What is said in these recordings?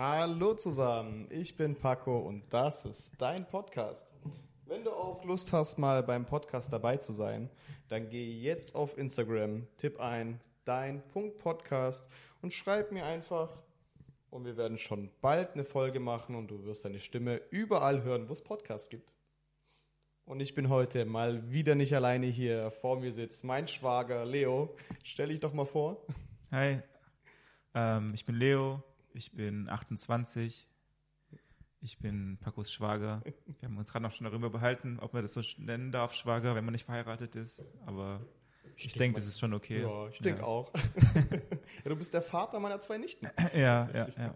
Hallo zusammen, ich bin Paco und das ist dein Podcast. Wenn du auch Lust hast, mal beim Podcast dabei zu sein, dann geh jetzt auf Instagram, tipp ein dein Podcast und schreib mir einfach. Und wir werden schon bald eine Folge machen und du wirst deine Stimme überall hören, wo es Podcasts gibt. Und ich bin heute mal wieder nicht alleine hier. Vor mir sitzt mein Schwager Leo. Stell dich doch mal vor. Hi, ähm, ich bin Leo, ich bin 28, ich bin Pacos Schwager. Wir haben uns gerade noch schon darüber behalten, ob man das so nennen darf, Schwager, wenn man nicht verheiratet ist. Aber ich, ich denke, das ist schon okay. Ja, ich denke ja. auch. ja, du bist der Vater meiner zwei Nichten. ja, ja, ja.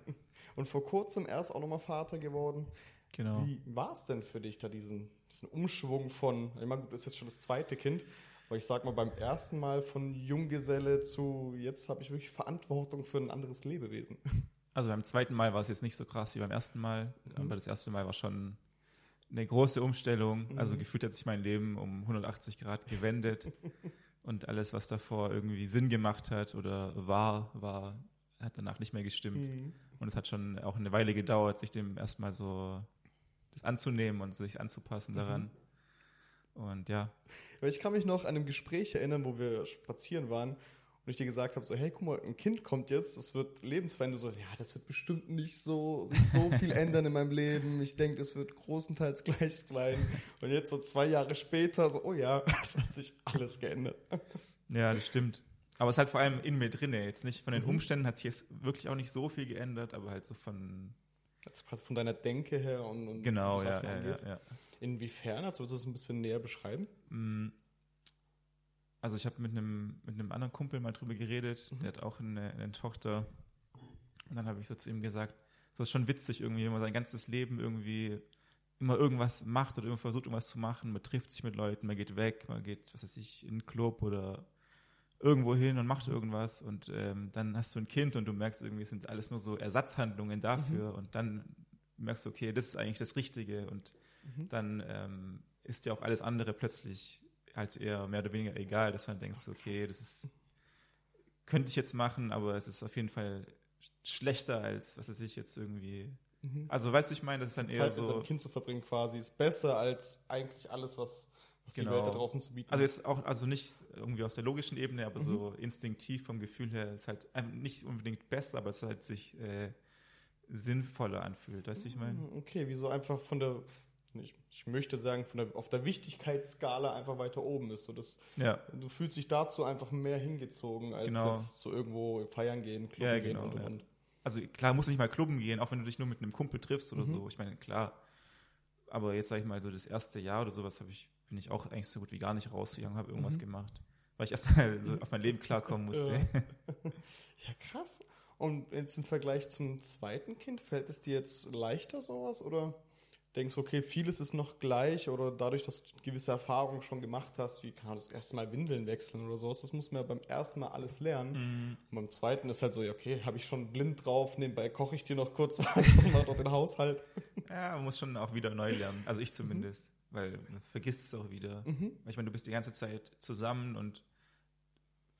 Und vor kurzem erst auch nochmal Vater geworden. Genau. Wie war es denn für dich da, diesen, diesen Umschwung von, ich meine, das ist jetzt schon das zweite Kind, aber ich sag mal, beim ersten Mal von Junggeselle zu jetzt habe ich wirklich Verantwortung für ein anderes Lebewesen. Also beim zweiten Mal war es jetzt nicht so krass wie beim ersten Mal, mhm. aber das erste Mal war schon eine große Umstellung. Mhm. Also gefühlt hat sich mein Leben um 180 Grad gewendet und alles, was davor irgendwie Sinn gemacht hat oder war, war, hat danach nicht mehr gestimmt. Mhm. Und es hat schon auch eine Weile gedauert, sich dem erstmal so das anzunehmen und sich anzupassen daran. Mhm. Und ja. Ich kann mich noch an einem Gespräch erinnern, wo wir spazieren waren und ich dir gesagt habe, so, hey, guck mal, ein Kind kommt jetzt, das wird lebensverändert. So, ja, das wird bestimmt nicht so, sich so viel ändern in meinem Leben. Ich denke, es wird großenteils gleich bleiben. Und jetzt so zwei Jahre später, so, oh ja, es hat sich alles geändert. Ja, das stimmt. Aber es ist halt vor allem in mir drinne. Jetzt nicht von den mhm. Umständen hat sich jetzt wirklich auch nicht so viel geändert, aber halt so von. Also quasi von deiner Denke her und, und genau, ja, ja, ja, ja, Inwiefern? Also, willst du das ein bisschen näher beschreiben? Mm also ich habe mit einem mit einem anderen Kumpel mal drüber geredet, mhm. der hat auch eine, eine Tochter. Und dann habe ich so zu ihm gesagt, so ist schon witzig irgendwie, wenn man sein ganzes Leben irgendwie immer irgendwas macht oder immer versucht, irgendwas zu machen. Man trifft sich mit Leuten, man geht weg, man geht, was weiß ich, in einen Club oder irgendwo hin und macht irgendwas und ähm, dann hast du ein Kind und du merkst irgendwie, es sind alles nur so Ersatzhandlungen dafür mhm. und dann merkst du, okay, das ist eigentlich das Richtige und mhm. dann ähm, ist ja auch alles andere plötzlich halt eher mehr oder weniger egal, dass man denkt, okay, das ist, könnte ich jetzt machen, aber es ist auf jeden Fall schlechter als, was weiß ich, jetzt irgendwie. Mhm. Also, weißt du, ich meine, das ist dann eher Zeit so. mit seinem Kind zu verbringen quasi ist besser als eigentlich alles, was, was genau. die Welt da draußen zu bieten Also jetzt auch, also nicht irgendwie auf der logischen Ebene, aber mhm. so instinktiv vom Gefühl her ist halt nicht unbedingt besser, aber es halt sich äh, sinnvoller anfühlt. Weißt du, ich meine? Mhm, okay, wie so einfach von der ich, ich möchte sagen, von der, auf der Wichtigkeitsskala einfach weiter oben ist. So das, ja. Du fühlst dich dazu einfach mehr hingezogen, als genau. jetzt zu irgendwo feiern gehen, Clubben ja, genau, gehen und, ja. und. Also klar, musst du nicht mal Clubben gehen, auch wenn du dich nur mit einem Kumpel triffst oder mhm. so. Ich meine, klar. Aber jetzt sag ich mal, so das erste Jahr oder sowas habe ich, bin ich auch eigentlich so gut wie gar nicht rausgegangen, habe irgendwas mhm. gemacht. Weil ich erst mal so auf mein Leben klarkommen musste. Ja. ja, krass. Und jetzt im Vergleich zum zweiten Kind, fällt es dir jetzt leichter sowas oder? Denkst, okay, vieles ist noch gleich oder dadurch, dass du gewisse Erfahrungen schon gemacht hast, wie kann man das erste Mal Windeln wechseln oder sowas, das muss man ja beim ersten Mal alles lernen. Mhm. Und beim zweiten ist halt so, okay, habe ich schon blind drauf, nebenbei koche ich dir noch kurz was und mache doch den Haushalt. Ja, man muss schon auch wieder neu lernen, also ich zumindest, mhm. weil man vergisst es auch wieder. Mhm. Ich meine, du bist die ganze Zeit zusammen und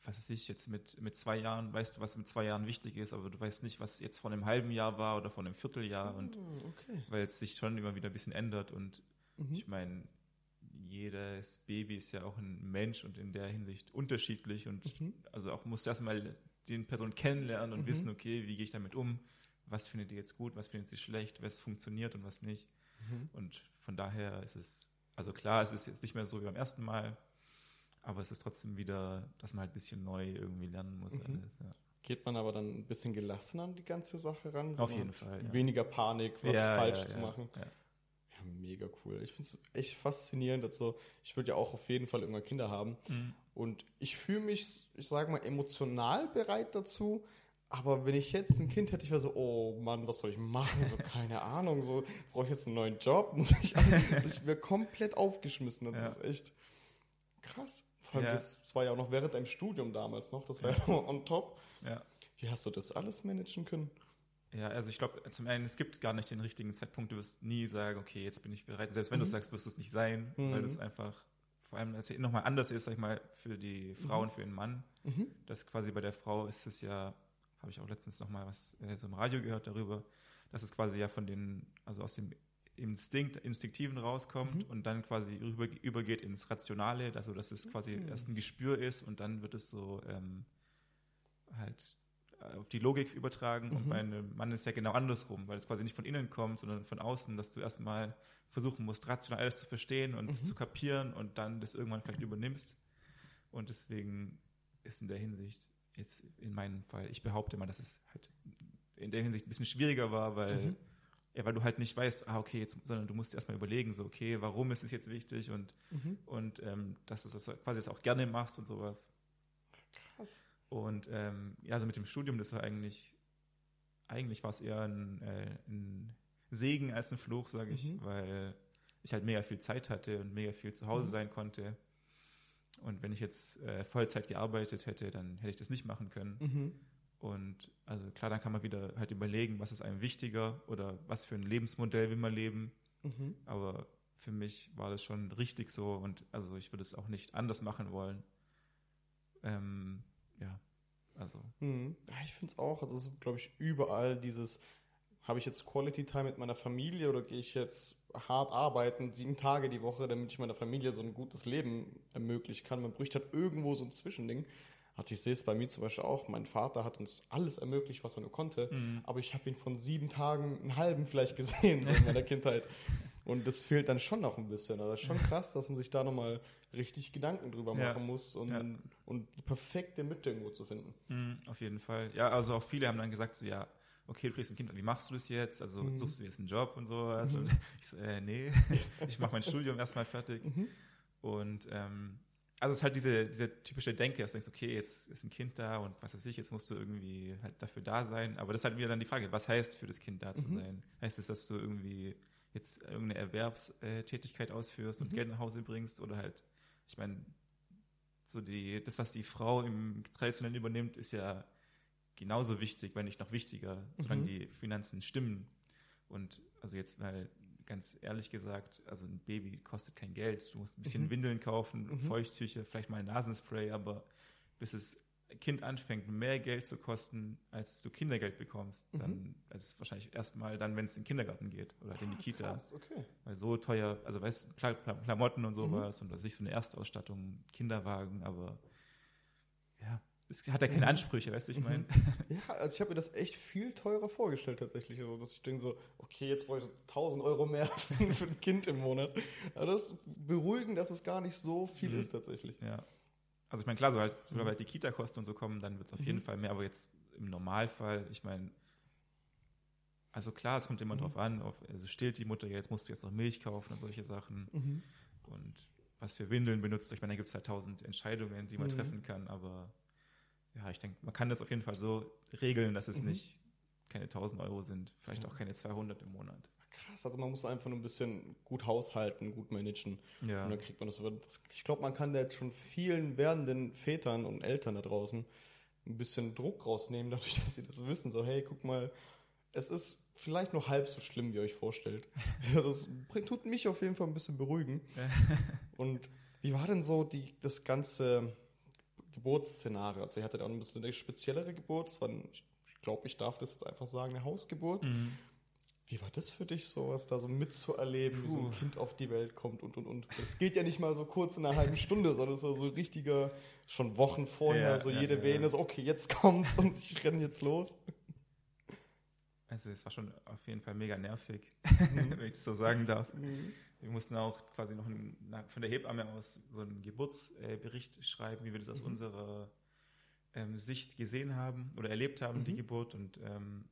was weiß ich, jetzt mit, mit zwei Jahren, weißt du, was mit zwei Jahren wichtig ist, aber du weißt nicht, was jetzt vor einem halben Jahr war oder vor einem Vierteljahr und ah, okay. weil es sich schon immer wieder ein bisschen ändert und mhm. ich meine, jedes Baby ist ja auch ein Mensch und in der Hinsicht unterschiedlich und mhm. also auch musst du erstmal den Person kennenlernen und mhm. wissen, okay, wie gehe ich damit um, was findet ihr jetzt gut, was findet sie schlecht, was funktioniert und was nicht. Mhm. Und von daher ist es, also klar, es ist jetzt nicht mehr so wie beim ersten Mal, aber es ist trotzdem wieder, dass man halt ein bisschen neu irgendwie lernen muss. Mhm. Alles, ja. Geht man aber dann ein bisschen gelassener an die ganze Sache ran? Auf jeden Fall. Ja. Weniger Panik, was ja, falsch zu machen. Ja. mega cool. Ich finde es echt faszinierend. Also, ich würde ja auch auf jeden Fall irgendwann Kinder haben. Mhm. Und ich fühle mich, ich sage mal, emotional bereit dazu. Aber wenn ich jetzt ein Kind hätte, ich wäre so, oh Mann, was soll ich machen? So, keine Ahnung, so, brauche ich jetzt einen neuen Job? Muss ich, also ich wäre komplett aufgeschmissen. Das ist echt krass. Vor allem, ja. das, das, war ja auch noch während deinem Studium damals noch, das war ja, ja on top. Ja. Wie hast du das alles managen können? Ja, also ich glaube, zum einen, es gibt gar nicht den richtigen Zeitpunkt. Du wirst nie sagen, okay, jetzt bin ich bereit. Selbst wenn mhm. du sagst, wirst du es nicht sein, mhm. weil es einfach, vor allem, als es nochmal anders ist, sag ich mal, für die Frau mhm. und für den Mann. Mhm. Das quasi bei der Frau ist es ja, habe ich auch letztens noch mal was äh, so im Radio gehört darüber, dass es quasi ja von den, also aus dem Instinkt, Instinktiven rauskommt Mhm. und dann quasi rüber, übergeht ins Rationale, also dass es quasi Mhm. erst ein Gespür ist und dann wird es so ähm, halt äh, auf die Logik übertragen und Mhm. bei einem Mann ist ja genau andersrum, weil es quasi nicht von innen kommt, sondern von außen, dass du erstmal versuchen musst, rational alles zu verstehen und Mhm. zu kapieren und dann das irgendwann vielleicht übernimmst. Und deswegen ist in der Hinsicht, jetzt in meinem Fall, ich behaupte mal, dass es halt in der Hinsicht ein bisschen schwieriger war, weil, Mhm. Ja, weil du halt nicht weißt, ah, okay, jetzt, sondern du musst erstmal überlegen, so, okay, warum ist es jetzt wichtig und, Mhm. und ähm, dass du das quasi jetzt auch gerne machst und sowas. Krass. Und ähm, ja, also mit dem Studium, das war eigentlich, eigentlich war es eher ein, äh, ein Segen als ein Fluch, sage ich, Mhm. weil ich halt mega viel Zeit hatte und mega viel zu Hause Mhm. sein konnte. Und wenn ich jetzt äh, Vollzeit gearbeitet hätte, dann hätte ich das nicht machen können. Und also klar, dann kann man wieder halt überlegen, was ist einem wichtiger oder was für ein Lebensmodell will man leben. Mhm. Aber für mich war das schon richtig so und also ich würde es auch nicht anders machen wollen. Ähm, ja, also. Mhm. Ja, ich finde es auch, also es ist, glaube ich, überall dieses, habe ich jetzt Quality Time mit meiner Familie oder gehe ich jetzt hart arbeiten, sieben Tage die Woche, damit ich meiner Familie so ein gutes Leben ermöglichen kann. Man bräuchte halt irgendwo so ein Zwischending. Also ich sehe es bei mir zum Beispiel auch, mein Vater hat uns alles ermöglicht, was er nur konnte, Mhm. aber ich habe ihn von sieben Tagen einen halben vielleicht gesehen, so in meiner Kindheit. Und das fehlt dann schon noch ein bisschen. Aber das ist schon krass, dass man sich da nochmal richtig Gedanken drüber Ja. machen muss und, Ja. und die perfekte Mitte irgendwo zu finden. Mhm, auf jeden Fall. Ja, also auch viele haben dann gesagt, so ja, okay, du kriegst ein Kind, wie machst du das jetzt? Also Mhm. suchst du jetzt einen Job und sowas? Mhm. Und ich so, äh, nee, ich mache mein Studium erstmal fertig. Mhm. Und ähm, also es ist halt diese, diese typische Denke, dass du denkst, okay, jetzt ist ein Kind da und was weiß ich, jetzt musst du irgendwie halt dafür da sein. Aber das ist halt wieder dann die Frage, was heißt für das Kind da zu Mhm. sein? Heißt es, dass du irgendwie jetzt irgendeine Erwerbstätigkeit ausführst und Mhm. Geld nach Hause bringst oder halt, ich meine, so die, das, was die Frau im Traditionellen übernimmt, ist ja genauso wichtig, wenn nicht noch wichtiger, solange Mhm. die Finanzen stimmen. Und also jetzt mal ganz ehrlich gesagt, also ein Baby kostet kein Geld. Du musst ein bisschen Mhm. Windeln kaufen, Mhm. Feuchttücher, vielleicht mal ein Nasenspray, aber bis es Kind anfängt, mehr Geld zu kosten, als du Kindergeld bekommst, Mhm. dann ist es wahrscheinlich erstmal dann, wenn es in den Kindergarten geht oder in die Kita. Ah, Krass, okay. Weil so teuer, also weißt du, Klamotten und sowas und was ich so eine Erstausstattung, Kinderwagen, aber ja, es hat ja keine Mhm. Ansprüche, weißt du, ich Mhm. meine. Ja, also ich habe mir das echt viel teurer vorgestellt tatsächlich. So, dass ich denke so, okay, jetzt brauche ich so 1000 Euro mehr für, ein Kind im Monat. Aber das ist beruhigend, dass es gar nicht so viel Mhm. ist tatsächlich. Ja. Also ich meine, klar, so halt, so Mhm. halt die Kita-Kosten und so kommen, dann wird es auf Mhm. jeden Fall mehr, aber jetzt im Normalfall, ich meine, also klar, es kommt immer Mhm. drauf an, auf, also stillt die Mutter jetzt, musst du jetzt noch Milch kaufen und solche Sachen Mhm. und was für Windeln benutzt du. Ich meine, da gibt es halt tausend Entscheidungen, die man Mhm. treffen kann, aber ja, ich denke, man kann das auf jeden Fall so regeln, dass es Mhm. nicht keine 1000 Euro sind, vielleicht Ja. auch keine 200 im Monat. Krass, also man muss einfach nur ein bisschen gut haushalten, gut managen. Ja. Und dann kriegt man das. ich glaube, man kann da jetzt schon vielen werdenden Vätern und Eltern da draußen ein bisschen Druck rausnehmen, dadurch, dass sie das wissen. So, hey, guck mal, es ist vielleicht nur halb so schlimm, wie ihr euch vorstellt. Das bringt- tut mich auf jeden Fall ein bisschen beruhigen. Und wie war denn so die, das ganze Geburtsszenario? Also ihr hattet auch ein bisschen eine speziellere Geburt. Es war, ein- ich glaube, ich darf das jetzt einfach sagen, eine Hausgeburt. Mhm. Wie war das für dich, sowas da so mitzuerleben, wie so ein Puh. Kind auf die Welt kommt und und und? Das geht ja nicht mal so kurz in einer halben Stunde, sondern es ist ja so richtiger, schon Wochen vorher, Ja, so ja, jede ja. Vene, so okay, jetzt kommt's und ich renne jetzt los. Also es war schon auf jeden Fall mega nervig, Mhm. wenn ich es so sagen darf. Mhm. Wir mussten auch quasi noch einen, von der Hebamme aus so einen Geburtsbericht schreiben, wie wir das aus Mhm. unserer ähm, Sicht gesehen haben oder erlebt haben, die Mhm. Geburt. Und ähm,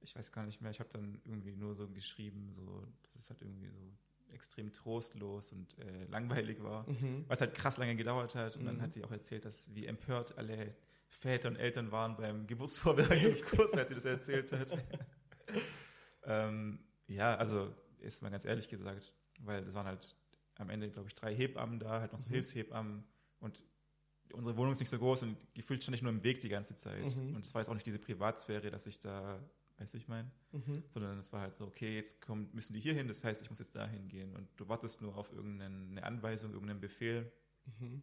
ich weiß gar nicht mehr, ich habe dann irgendwie nur so geschrieben, so, dass es halt irgendwie so extrem trostlos und äh, langweilig war, Mhm. weil es halt krass lange gedauert hat. Und dann Mhm. hat die auch erzählt, dass wie empört alle Väter und Eltern waren beim Geburtsvorbereitungskurs, als sie das erzählt hat. ähm, ja, also ist mal ganz ehrlich gesagt, weil das waren halt am Ende, glaube ich, drei Hebammen da, halt noch so Mhm. Hilfshebammen und unsere Wohnung ist nicht so groß und gefühlt stand ich nur im Weg die ganze Zeit. Mhm. Und es war jetzt auch nicht diese Privatsphäre, dass ich da, weißt du, ich meine, Mhm. sondern es war halt so, okay, jetzt kommen, müssen die hier hin, das heißt, ich muss jetzt dahin gehen und du wartest nur auf irgendeine Anweisung, irgendeinen Befehl. Mhm.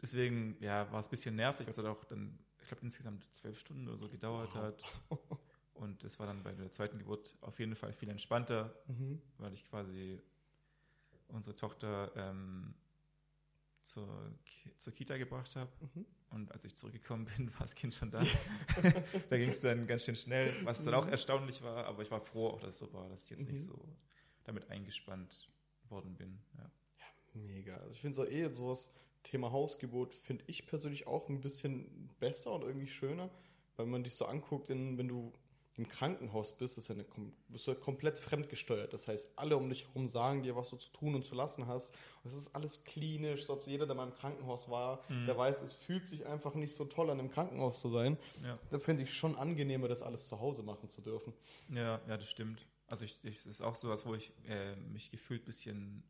Deswegen, ja, war es ein bisschen nervig, weil es halt auch dann ich glaube, insgesamt zwölf Stunden oder so gedauert hat. Und es war dann bei der zweiten Geburt auf jeden Fall viel entspannter, Mhm. weil ich quasi unsere Tochter ähm, zur, Ki- zur Kita gebracht habe. Mhm. Und als ich zurückgekommen bin, war das Kind schon da. da ging es dann ganz schön schnell, was dann auch erstaunlich war, aber ich war froh, auch dass es so war, dass ich jetzt nicht Mhm. so damit eingespannt worden bin. Ja. Mega. Also ich finde so eh sowas, Thema Hausgeburt, finde ich persönlich auch ein bisschen besser und irgendwie schöner, weil man dich so anguckt, in, wenn du im Krankenhaus bist, ist ja eine, bist du ja komplett fremdgesteuert. Das heißt, alle um dich herum sagen dir, was du zu tun und zu lassen hast. Und es ist alles klinisch. So, also jeder, der mal im Krankenhaus war, der weiß, es fühlt sich einfach nicht so toll an, im Krankenhaus zu sein. Ja. Da finde ich schon angenehmer, das alles zu Hause machen zu dürfen. Ja, ja, das stimmt. Also ich, ich, es ist auch so, als wo ich äh, mich gefühlt ein bisschen,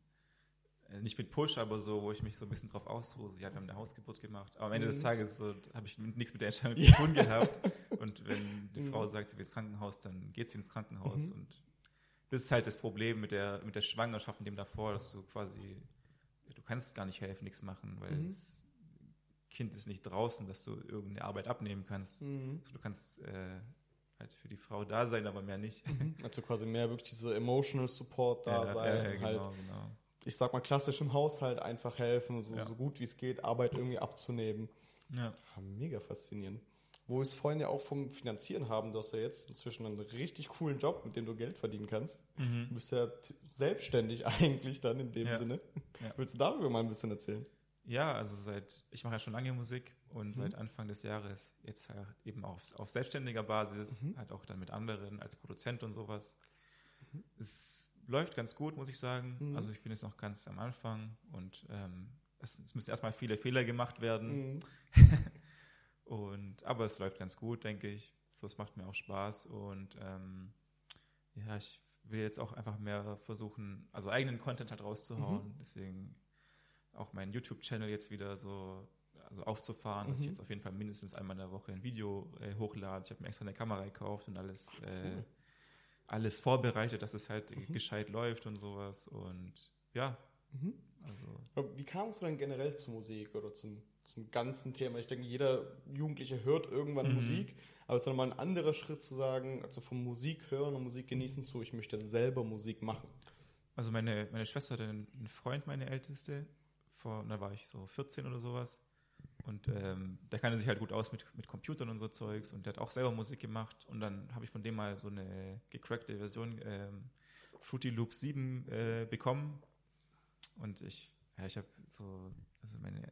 äh, nicht mit Push, aber so, wo ich mich so ein bisschen drauf ausruhe. Ja, wir haben eine Hausgeburt gemacht. Aber am Ende des Mhm. Tages so, habe ich nichts mit der Entscheidung zu tun gehabt. Und wenn die Mhm. Frau sagt, sie will ins Krankenhaus, dann geht sie ins Krankenhaus. Mhm. Und das ist halt das Problem mit der, mit der Schwangerschaft und dem davor, dass du quasi, du kannst gar nicht helfen, nichts machen, weil Mhm. das Kind ist nicht draußen, dass du irgendeine Arbeit abnehmen kannst. Mhm. Also du kannst äh, halt für die Frau da sein, aber mehr nicht. Also quasi mehr wirklich diese emotional Support da Ja, sein. ja, ja, halt genau, genau. ich sag mal, klassisch im Haushalt einfach helfen, so, so gut wie es geht, Arbeit irgendwie abzunehmen. Ja. Ja, mega faszinierend. Wo wir es vorhin ja auch vom Finanzieren haben, du hast ja jetzt inzwischen einen richtig coolen Job, mit dem du Geld verdienen kannst. Du bist ja selbstständig eigentlich dann in dem Ja. Sinne. Ja. Willst du darüber mal ein bisschen erzählen? ja, also seit, ich mache ja schon lange Musik Mhm. und seit Anfang des Jahres jetzt halt eben auf, auf selbstständiger Basis, Mhm. halt auch dann mit anderen als Produzent und sowas. Es läuft ganz gut, muss ich sagen. Mhm. Also ich bin jetzt noch ganz am Anfang und ähm, es, es müssen erstmal viele Fehler gemacht werden. Mhm. Und, aber es läuft ganz gut, denke ich. So, es macht mir auch Spaß und ähm, ja, ich will jetzt auch einfach mehr versuchen, also eigenen Content halt rauszuhauen. Deswegen auch meinen YouTube-Channel jetzt wieder so also aufzufahren, dass ich Mhm. jetzt auf jeden Fall mindestens einmal in der Woche ein Video äh, hochlade. Ich habe mir extra eine Kamera gekauft und alles, äh, cool. alles vorbereitet, dass es halt gescheit läuft und sowas. Und ja, Mhm. also Wie kamst du dann generell zur Musik oder zum, zum ganzen Thema? Ich denke, jeder Jugendliche hört irgendwann Mhm. Musik, aber es ist nochmal ein anderer Schritt zu sagen, also vom Musik hören und Musik genießen zu, ich möchte selber Musik machen. Also meine, meine Schwester hatte einen Freund, meine Älteste, vor, da war ich so 14 oder sowas. Und ähm, der kannte sich halt gut aus mit, mit Computern und so Zeugs und der hat auch selber Musik gemacht. Und dann habe ich von dem mal so eine gecrackte Version ähm, Fruity Loop 7 äh, bekommen. Und ich, ja, ich habe so, also meine,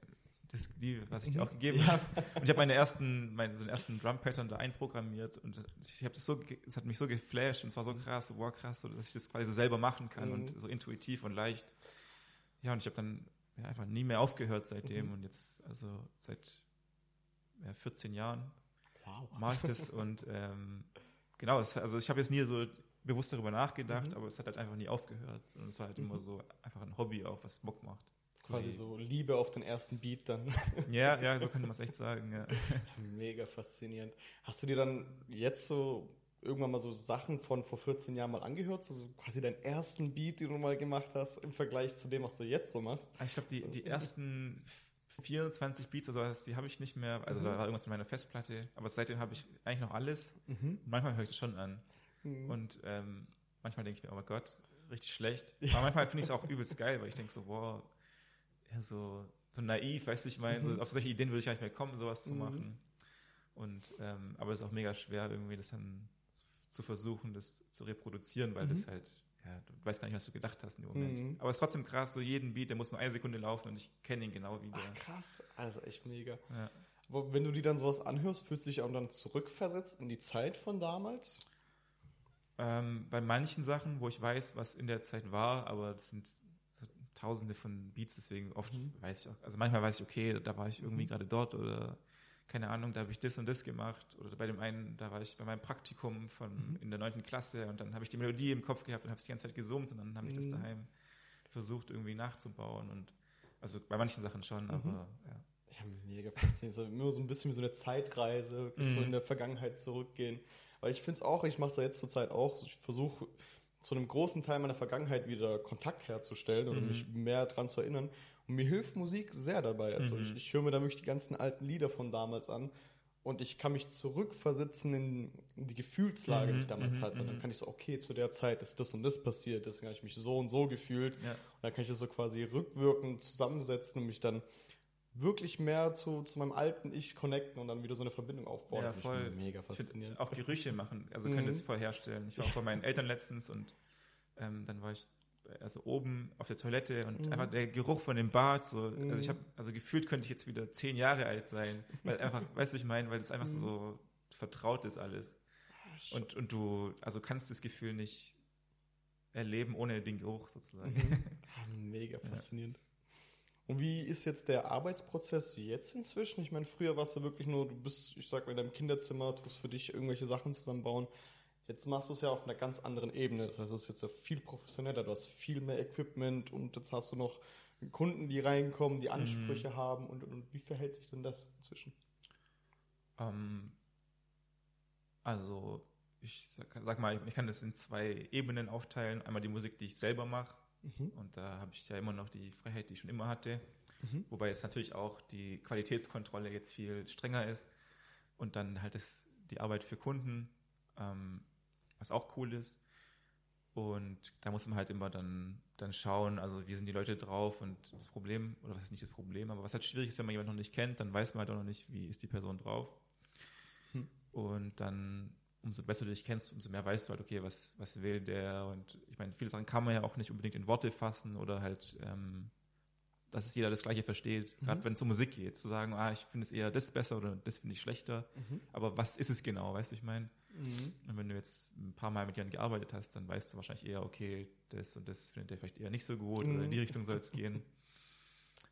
das, die, was ich dir auch gegeben habe. Und ich habe meine ersten, meine, so einen ersten Drum-Pattern da einprogrammiert und ich habe das so, es hat mich so geflasht und es war so krass, so, wow, krass, so, dass ich das quasi so selber machen kann Mhm. und so intuitiv und leicht. Ja, und ich habe dann ja, einfach nie mehr aufgehört seitdem Mhm. und jetzt, also seit ja, 14 Jahren Wow. mache ich das und ähm, genau, es, also ich habe jetzt nie so bewusst darüber nachgedacht, Mhm. aber es hat halt einfach nie aufgehört. Und es war halt immer so einfach ein Hobby auch, was Bock macht. Quasi so Liebe auf den ersten Beat dann. Ja, ja, so könnte man es echt sagen. Ja. Mega faszinierend. Hast du dir dann jetzt so irgendwann mal so Sachen von vor 14 Jahren mal angehört? So, so quasi deinen ersten Beat, den du mal gemacht hast, im Vergleich zu dem, was du jetzt so machst? Also ich glaube, die, die ersten 24 Beats oder sowas, die habe ich nicht mehr. Also Mhm. da war irgendwas in meiner Festplatte. Aber seitdem habe ich eigentlich noch alles. Und manchmal höre ich es schon an. Mhm. Und ähm, manchmal denke ich mir, oh mein Gott, richtig schlecht. Aber manchmal finde ich es auch übelst geil, weil ich denke so, wow, ja, so, so naiv, weißt du, ich meine, so, auf solche Ideen würde ich gar nicht mehr kommen, sowas zu Mhm. machen. Und ähm, aber es ist auch mega schwer, irgendwie das dann zu versuchen, das zu reproduzieren, weil Mhm. das halt, ja, du weißt gar nicht, was du gedacht hast in dem Moment. Mhm. Aber es ist trotzdem krass, so jeden Beat, der muss nur eine Sekunde laufen und ich kenne ihn genau wieder. Ach krass, also echt mega. Ja. Aber wenn du dir dann sowas anhörst, fühlst du dich auch dann zurückversetzt in die Zeit von damals? Ähm, bei manchen Sachen, wo ich weiß, was in der Zeit war, aber das sind tausende von Beats, deswegen oft Mhm. weiß ich auch, also manchmal weiß ich, okay, da war ich irgendwie Mhm. gerade dort oder keine Ahnung, da habe ich das und das gemacht oder bei dem einen, da war ich bei meinem Praktikum von Mhm. in der neunten Klasse und dann habe ich die Melodie im Kopf gehabt und habe es die ganze Zeit gesummt und dann habe ich das Mhm. daheim versucht irgendwie nachzubauen und also bei manchen Sachen schon, Mhm. aber ja. Ja, mega faszinierend. Immer so ein bisschen wie so eine Zeitreise, so Mhm. in der Vergangenheit zurückgehen. Weil ich finde es auch, ich mache es ja jetzt zurzeit auch, ich versuche zu einem großen Teil meiner Vergangenheit wieder Kontakt herzustellen oder Mhm. mich mehr dran zu erinnern. Und mir hilft Musik sehr dabei. Also Mhm. ich, ich höre mir da wirklich die ganzen alten Lieder von damals an und ich kann mich zurückversetzen in die Gefühlslage, die ich damals mhm, hatte. Dann mhm. kann ich so, okay, zu der Zeit ist das und das passiert, deswegen habe ich mich so und so gefühlt. Ja. Und dann kann ich das so quasi rückwirkend zusammensetzen und mich dann wirklich mehr zu, zu meinem alten Ich connecten und dann wieder so eine Verbindung aufbauen. Ja, voll. Mega faszinierend. auch Gerüche machen, also Mhm. können das voll herstellen. Ich war auch bei meinen Eltern letztens und ähm, dann war ich also oben auf der Toilette und Mhm. einfach der Geruch von dem Bad, so, Mhm. also ich habe, also gefühlt könnte ich jetzt wieder zehn Jahre alt sein, weil einfach, weißt du, ich meine, weil es einfach Mhm. so vertraut ist alles. Und, und du, also kannst das Gefühl nicht erleben ohne den Geruch sozusagen. Mhm. Ah, Mega faszinierend. Und wie ist jetzt der Arbeitsprozess jetzt inzwischen? Ich meine, früher warst du wirklich nur, du bist, ich sag mal, in deinem Kinderzimmer, tust für dich irgendwelche Sachen zusammenbauen. Jetzt machst du es ja auf einer ganz anderen Ebene. Das heißt, es ist jetzt ja viel professioneller, du hast viel mehr Equipment und jetzt hast du noch Kunden, die reinkommen, die Ansprüche haben und, und, und wie verhält sich denn das inzwischen? Ähm, also, ich sag, sag mal, ich kann das in zwei Ebenen aufteilen. Einmal die Musik, die ich selber mache. Mhm. Und da habe ich ja immer noch die Freiheit, die ich schon immer hatte. Mhm. Wobei es natürlich auch die Qualitätskontrolle jetzt viel strenger ist. Und dann halt das, die Arbeit für Kunden, ähm, was auch cool ist. Und da muss man halt immer dann, dann schauen, also wie sind die Leute drauf und das Problem, oder was ist nicht das Problem, aber was halt schwierig ist, wenn man jemanden noch nicht kennt, dann weiß man halt auch noch nicht, wie ist die Person drauf. Hm. Und dann, umso besser du dich kennst, umso mehr weißt du halt, okay, was, was will der? Und ich meine, viele Sachen kann man ja auch nicht unbedingt in Worte fassen oder halt, ähm, dass es jeder das Gleiche versteht. Gerade Mhm. wenn es um Musik geht, zu sagen, ah, ich finde es eher das besser oder das finde ich schlechter. Mhm. Aber was ist es genau, weißt du, ich meine? Mhm. Und wenn du jetzt ein paar Mal mit jemandem gearbeitet hast, dann weißt du wahrscheinlich eher, okay, das und das findet er vielleicht eher nicht so gut oder in die Mhm. Richtung soll es gehen.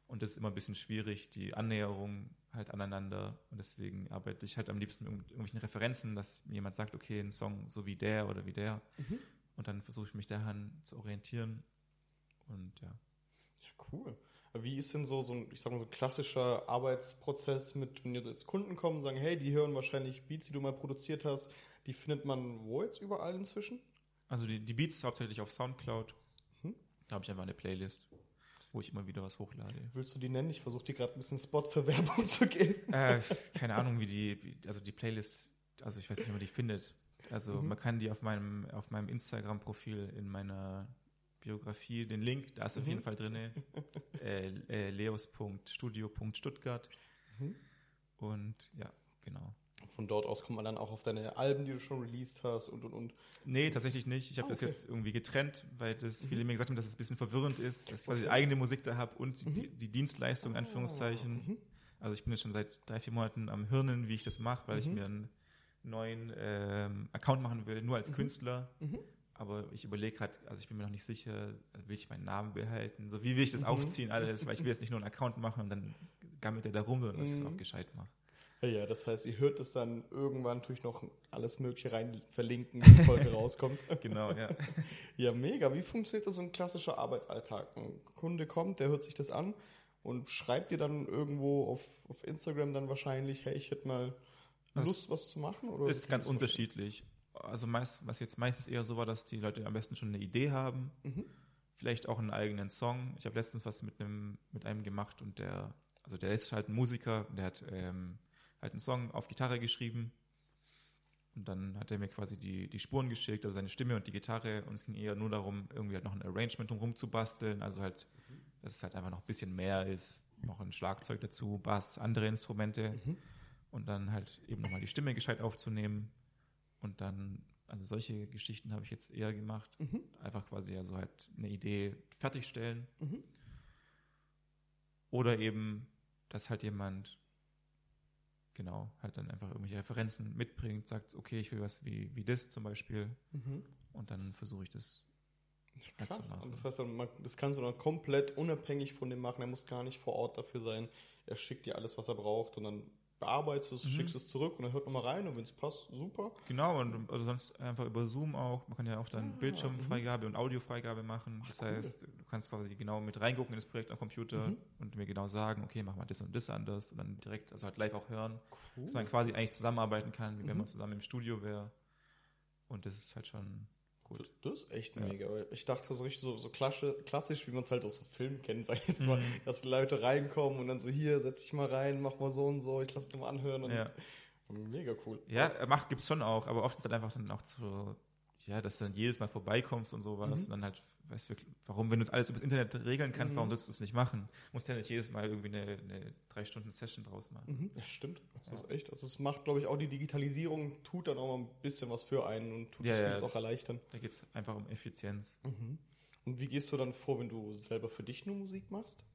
Und das ist immer ein bisschen schwierig, die Annäherung halt aneinander. Und deswegen arbeite ich halt am liebsten mit irgendwelchen Referenzen, dass mir jemand sagt, okay, ein Song so wie der oder wie der. Mhm. Und dann versuche ich mich daran zu orientieren. Und ja. Ja, cool. Wie ist denn so, so ein, ich sag mal, so ein klassischer Arbeitsprozess mit, wenn jetzt Kunden kommen und sagen, hey, die hören wahrscheinlich Beats, die du mal produziert hast, die findet man wo jetzt überall inzwischen? Also die, die Beats hauptsächlich auf Soundcloud. Mhm. Da habe ich einfach eine Playlist, wo ich immer wieder was hochlade. Willst du die nennen? Ich versuche dir gerade ein bisschen Spot für Werbung zu geben. Äh, keine Ahnung, wie die, also die Playlist, also ich weiß nicht, wie man die findet. Also Mhm. man kann die auf meinem, auf meinem Instagram-Profil in meiner Biografie, den Link, da ist auf Mhm. jeden Fall drin, äh, äh, leos.studio.stuttgart. Mhm. Und ja, genau. Von dort aus kommt man dann auch auf deine Alben, die du schon released hast und und und. Nee, tatsächlich nicht. Ich habe Ah, das okay. jetzt irgendwie getrennt, weil das Mhm. viele mir gesagt haben, dass es ein bisschen verwirrend ist, dass ich quasi Okay. eigene Musik da habe und Mhm. die, die Dienstleistung, in Anführungszeichen. Mhm. Also ich bin jetzt schon seit drei, vier Monaten am Hirnen, wie ich das mache, weil ich Mhm. mir einen neuen ähm, Account machen will, nur als Mhm. Künstler. Mhm. Aber ich überlege gerade, also ich bin mir noch nicht sicher, will ich meinen Namen behalten? So wie will ich das aufziehen alles? Weil ich will jetzt nicht nur einen Account machen und dann gammelt der da rum, sondern dass ich es Mhm. auch gescheit mache. Ja, ja, das heißt, ihr hört es dann irgendwann durch noch alles Mögliche rein verlinken, wenn die Folge rauskommt. Genau, ja. Ja, mega. Wie funktioniert das so ein klassischer Arbeitsalltag? Ein Kunde kommt, der hört sich das an und schreibt dir dann irgendwo auf, auf Instagram dann wahrscheinlich, hey, ich hätte mal Das Lust, was zu machen? Oder ist ganz das unterschiedlich. Also meist, was jetzt meistens eher so war, dass die Leute am besten schon eine Idee haben, Mhm. vielleicht auch einen eigenen Song. Ich habe letztens was mit einem mit einem gemacht und der, also der ist halt ein Musiker, der hat ähm, halt einen Song auf Gitarre geschrieben und dann hat er mir quasi die die Spuren geschickt, also seine Stimme und die Gitarre und es ging eher nur darum, irgendwie halt noch ein Arrangement drumherum zu basteln, also halt, dass es halt einfach noch ein bisschen mehr ist, noch ein Schlagzeug dazu, Bass, andere Instrumente Mhm. und dann halt eben nochmal die Stimme gescheit aufzunehmen und dann, also solche Geschichten habe ich jetzt eher gemacht. Mhm. Einfach quasi also halt eine Idee fertigstellen Mhm. oder eben, dass halt jemand genau halt dann einfach irgendwelche Referenzen mitbringt, sagt, okay, ich will was wie, wie das zum Beispiel Mhm. und dann versuche ich das halt Krass. Und das heißt, dann, man, das kannst du dann komplett unabhängig von dem machen. Er muss gar nicht vor Ort dafür sein. Er schickt dir alles, was er braucht und dann bearbeitest es, Mhm. schickst es zurück und dann hört nochmal rein und wenn es passt, super. Genau, und oder sonst einfach über Zoom auch. Man kann ja auch dann Ah, Bildschirmfreigabe und Audiofreigabe machen. Das cool. heißt, du kannst quasi genau mit reingucken in das Projekt am Computer Mhm. und mir genau sagen, okay, mach mal das und das anders und dann direkt, also halt live auch hören, Cool. dass man quasi eigentlich zusammenarbeiten kann, wie wenn Mhm. man zusammen im Studio wäre. Und das ist halt schon gut. Das ist echt Ja. mega. Ich dachte so richtig so, so klassisch, klassisch, wie man es halt aus so Filmen kennt, sag ich jetzt mal, Mhm. dass Leute reinkommen und dann so hier, setz dich mal rein, mach mal so und so, ich lass dir mal anhören. Und Ja. Mega cool. Ja, macht gibt's schon auch, aber oft ist halt einfach dann auch so, ja, dass du dann jedes Mal vorbeikommst und sowas Mhm. und dann halt, weißt du, warum, wenn du alles über das Internet regeln kannst, Mhm. warum sollst du es nicht machen? Musst ja nicht jedes Mal irgendwie eine, eine drei Stunden Session draus machen. Mhm, ja, stimmt. Das ist echt. Also es macht, glaube ich, auch die Digitalisierung, tut dann auch mal ein bisschen was für einen und tut Ja, es ja. vieles auch erleichtern. Da geht's einfach um Effizienz. Mhm. Und wie gehst du dann vor, wenn du selber für dich nur Musik machst?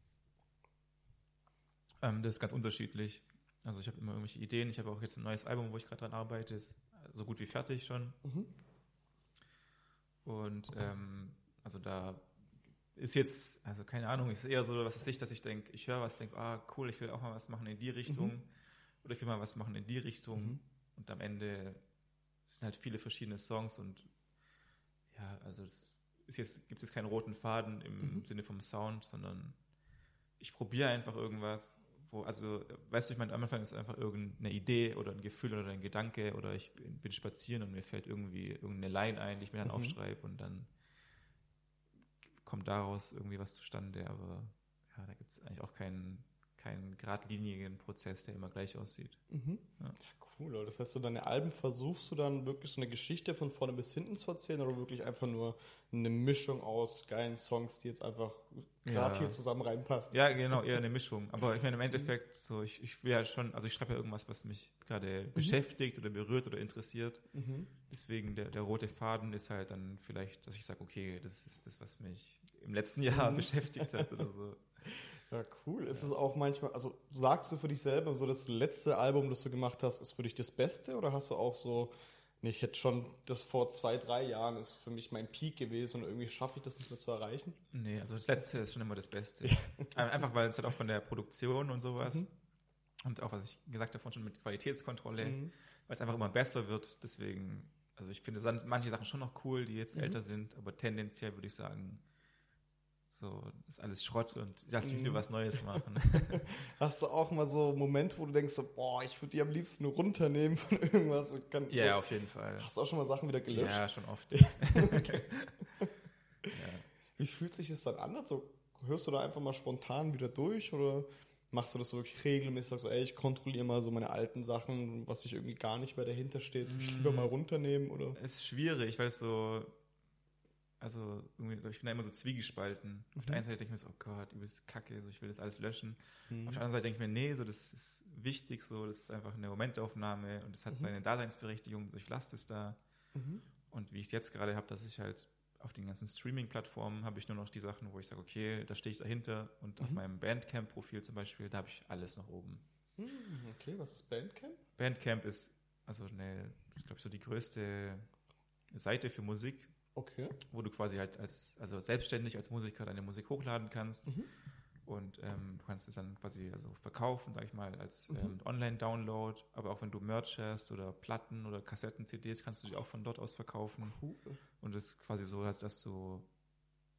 Ähm, das ist ganz unterschiedlich. Also ich habe immer irgendwelche Ideen. Ich habe auch jetzt ein neues Album, wo ich gerade dran arbeite, ist so gut wie fertig schon. Mhm. Und ähm, also da ist jetzt, also keine Ahnung, ist eher so, was ist ich, dass ich denke, ich höre was, denke, ah cool, ich will auch mal was machen in die Richtung. Oder ich will mal was machen in die Richtung. Mhm. Und am Ende sind halt viele verschiedene Songs und ja, also es ist jetzt, gibt es keinen roten Faden im Mhm. Sinne vom Sound, sondern ich probiere einfach irgendwas, wo, also, weißt du, ich meine, am Anfang ist einfach irgendeine Idee oder ein Gefühl oder ein Gedanke oder ich bin, bin spazieren und mir fällt irgendwie irgendeine Line ein, die ich mir dann Mhm. aufschreibe und dann kommt daraus irgendwie was zustande, aber ja, da gibt es eigentlich auch keinen, keinen geradlinigen Prozess, der immer gleich aussieht. Mhm. Ja. Ja, cool. Das heißt, so deine Alben versuchst du dann wirklich so eine Geschichte von vorne bis hinten zu erzählen oder wirklich einfach nur eine Mischung aus geilen Songs, die jetzt einfach gerade Ja. hier zusammen reinpassen? Ja, genau, eher eine Mischung. Aber ich meine, im Endeffekt, so, ich, ich will ja schon, also ich schreibe ja irgendwas, was mich gerade beschäftigt oder berührt oder interessiert. Mhm. Deswegen der, der rote Faden ist halt dann vielleicht, dass ich sage, okay, das ist das, was mich im letzten Jahr Mhm. beschäftigt hat oder so. Ja, cool. Ist es auch manchmal, also sagst du für dich selber, so das letzte Album, das du gemacht hast, ist für dich das Beste oder hast du auch so, nee, ich hätte schon, das vor zwei, drei Jahren ist für mich mein Peak gewesen und irgendwie schaffe ich das nicht mehr zu erreichen? Nee, also das letzte ist schon immer das Beste. Einfach weil es halt auch von der Produktion und sowas Mhm. und auch, was ich gesagt habe, schon mit Qualitätskontrolle, Mhm. weil es einfach immer besser wird. Deswegen, also ich finde manche Sachen schon noch cool, die jetzt Mhm. älter sind, aber tendenziell würde ich sagen, so ist alles Schrott und lass mich Mhm. nur was Neues machen. Hast du auch mal so Momente, wo du denkst, so, boah, ich würde die am liebsten nur runternehmen von irgendwas? Kann, ja, so, auf jeden Fall. Hast du auch schon mal Sachen wieder gelöscht? Ja, schon oft. ja. Wie fühlt sich das dann an? Also, hörst du da einfach mal spontan wieder durch oder machst du das so wirklich regelmäßig? Sagst du, ey, ich kontrolliere mal so meine alten Sachen, was sich irgendwie gar nicht mehr dahinter steht, ich lieber Mm. mal runternehmen oder? Es ist schwierig, weil es so, also irgendwie, ich bin da immer so zwiegespalten. Auf der Mhm. einen Seite denke ich mir so, oh Gott, übelst kacke, so, ich will das alles löschen. Mhm. Auf der anderen Seite denke ich mir, nee, so, das ist wichtig, so, das ist einfach eine Momentaufnahme und es hat Mhm. seine Daseinsberechtigung, so, ich lasse es da. Mhm. Und wie ich es jetzt gerade habe, dass ich halt auf den ganzen Streaming-Plattformen habe ich nur noch die Sachen, wo ich sage, okay, da stehe ich dahinter. Und auf Mhm. meinem Bandcamp-Profil zum Beispiel, da habe ich alles noch oben. Okay, was ist Bandcamp? Bandcamp ist also eine, ist glaube ich so die größte Seite für Musik, Okay. wo du quasi halt als, also selbstständig als Musiker deine Musik hochladen kannst. Mhm. Und ähm, du kannst es dann quasi also verkaufen, sag ich mal, als Mhm. ähm, Online-Download. Aber auch wenn du Merch hast oder Platten oder Kassetten, CDs, kannst du die auch von dort aus verkaufen. Cool. Und es ist quasi so, dass, dass du,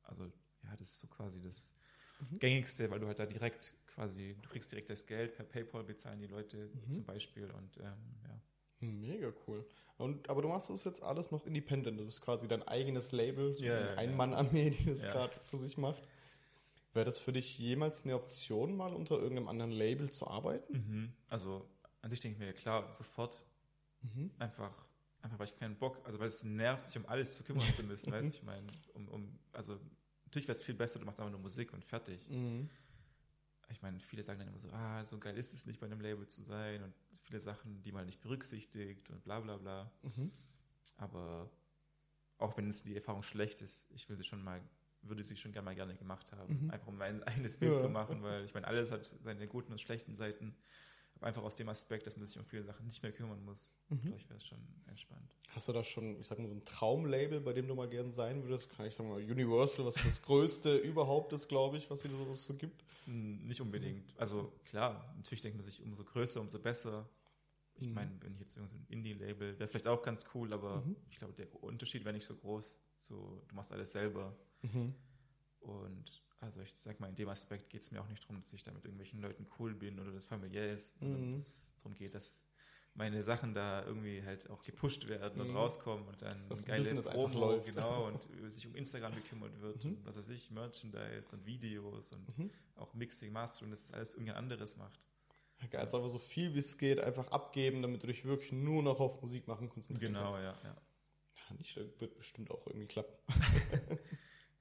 also ja, das ist so quasi das Mhm. gängigste, weil du halt da direkt quasi, du kriegst direkt das Geld per PayPal bezahlen die Leute Mhm. zum Beispiel und ähm, ja. Mega cool. Und, aber du machst das jetzt alles noch independent. Du bist quasi dein eigenes Label, so Ja, ja, ja. Ein-Mann-Armee, die das gerade für sich macht. Wäre das für dich jemals eine Option, mal unter irgendeinem anderen Label zu arbeiten? Mhm. Also an sich denke ich mir, klar, sofort Mhm. einfach, einfach weil ich keinen Bock, also weil es nervt, sich um alles zu kümmern zu müssen, weißt du, ich meine, um, um, also natürlich wäre es viel besser, du machst einfach nur Musik und fertig. Mhm. Ich meine, viele sagen dann immer so, ah, so geil ist es nicht, bei einem Label zu sein und viele Sachen, die man nicht berücksichtigt und bla bla bla. Mhm. Aber auch wenn es die Erfahrung schlecht ist, ich will sie schon mal, würde sie schon gerne mal gerne gemacht haben. Mhm. Einfach um mein eigenes Bild Ja. zu machen, weil ich meine, alles hat seine guten und schlechten Seiten. Aber einfach aus dem Aspekt, dass man sich um viele Sachen nicht mehr kümmern muss, Mhm. glaube ich, wäre es schon entspannt. Hast du da schon, ich sag mal, so ein Traumlabel, bei dem du mal gern sein würdest? Kann ich sagen mal Universal, was das größte überhaupt ist, glaube ich, was es so, so gibt? Nicht unbedingt. Also klar, natürlich denkt man sich, umso größer, umso besser. Ich Mhm. meine, wenn ich jetzt irgendein Indie-Label, wäre vielleicht auch ganz cool, aber Mhm. ich glaube, der Unterschied wäre nicht so groß. So, du machst alles selber. Mhm. Und also ich sag mal, in dem Aspekt geht es mir auch nicht darum, dass ich da mit irgendwelchen Leuten cool bin oder das familiär ist, sondern Mhm. dass es darum geht, dass meine Sachen da irgendwie halt auch gepusht werden und Mhm. rauskommen und dann das geile Business Promo, läuft. genau, und sich um Instagram gekümmert wird Mhm. und was weiß ich, Merchandise und Videos und auch Mixing, Mastering, dass das alles irgendein anderes macht. Also einfach so viel wie es geht einfach abgeben, damit du dich wirklich nur noch auf Musik machen konzentrieren Genau, ja, ja. Ja, nicht, wird bestimmt auch irgendwie klappen.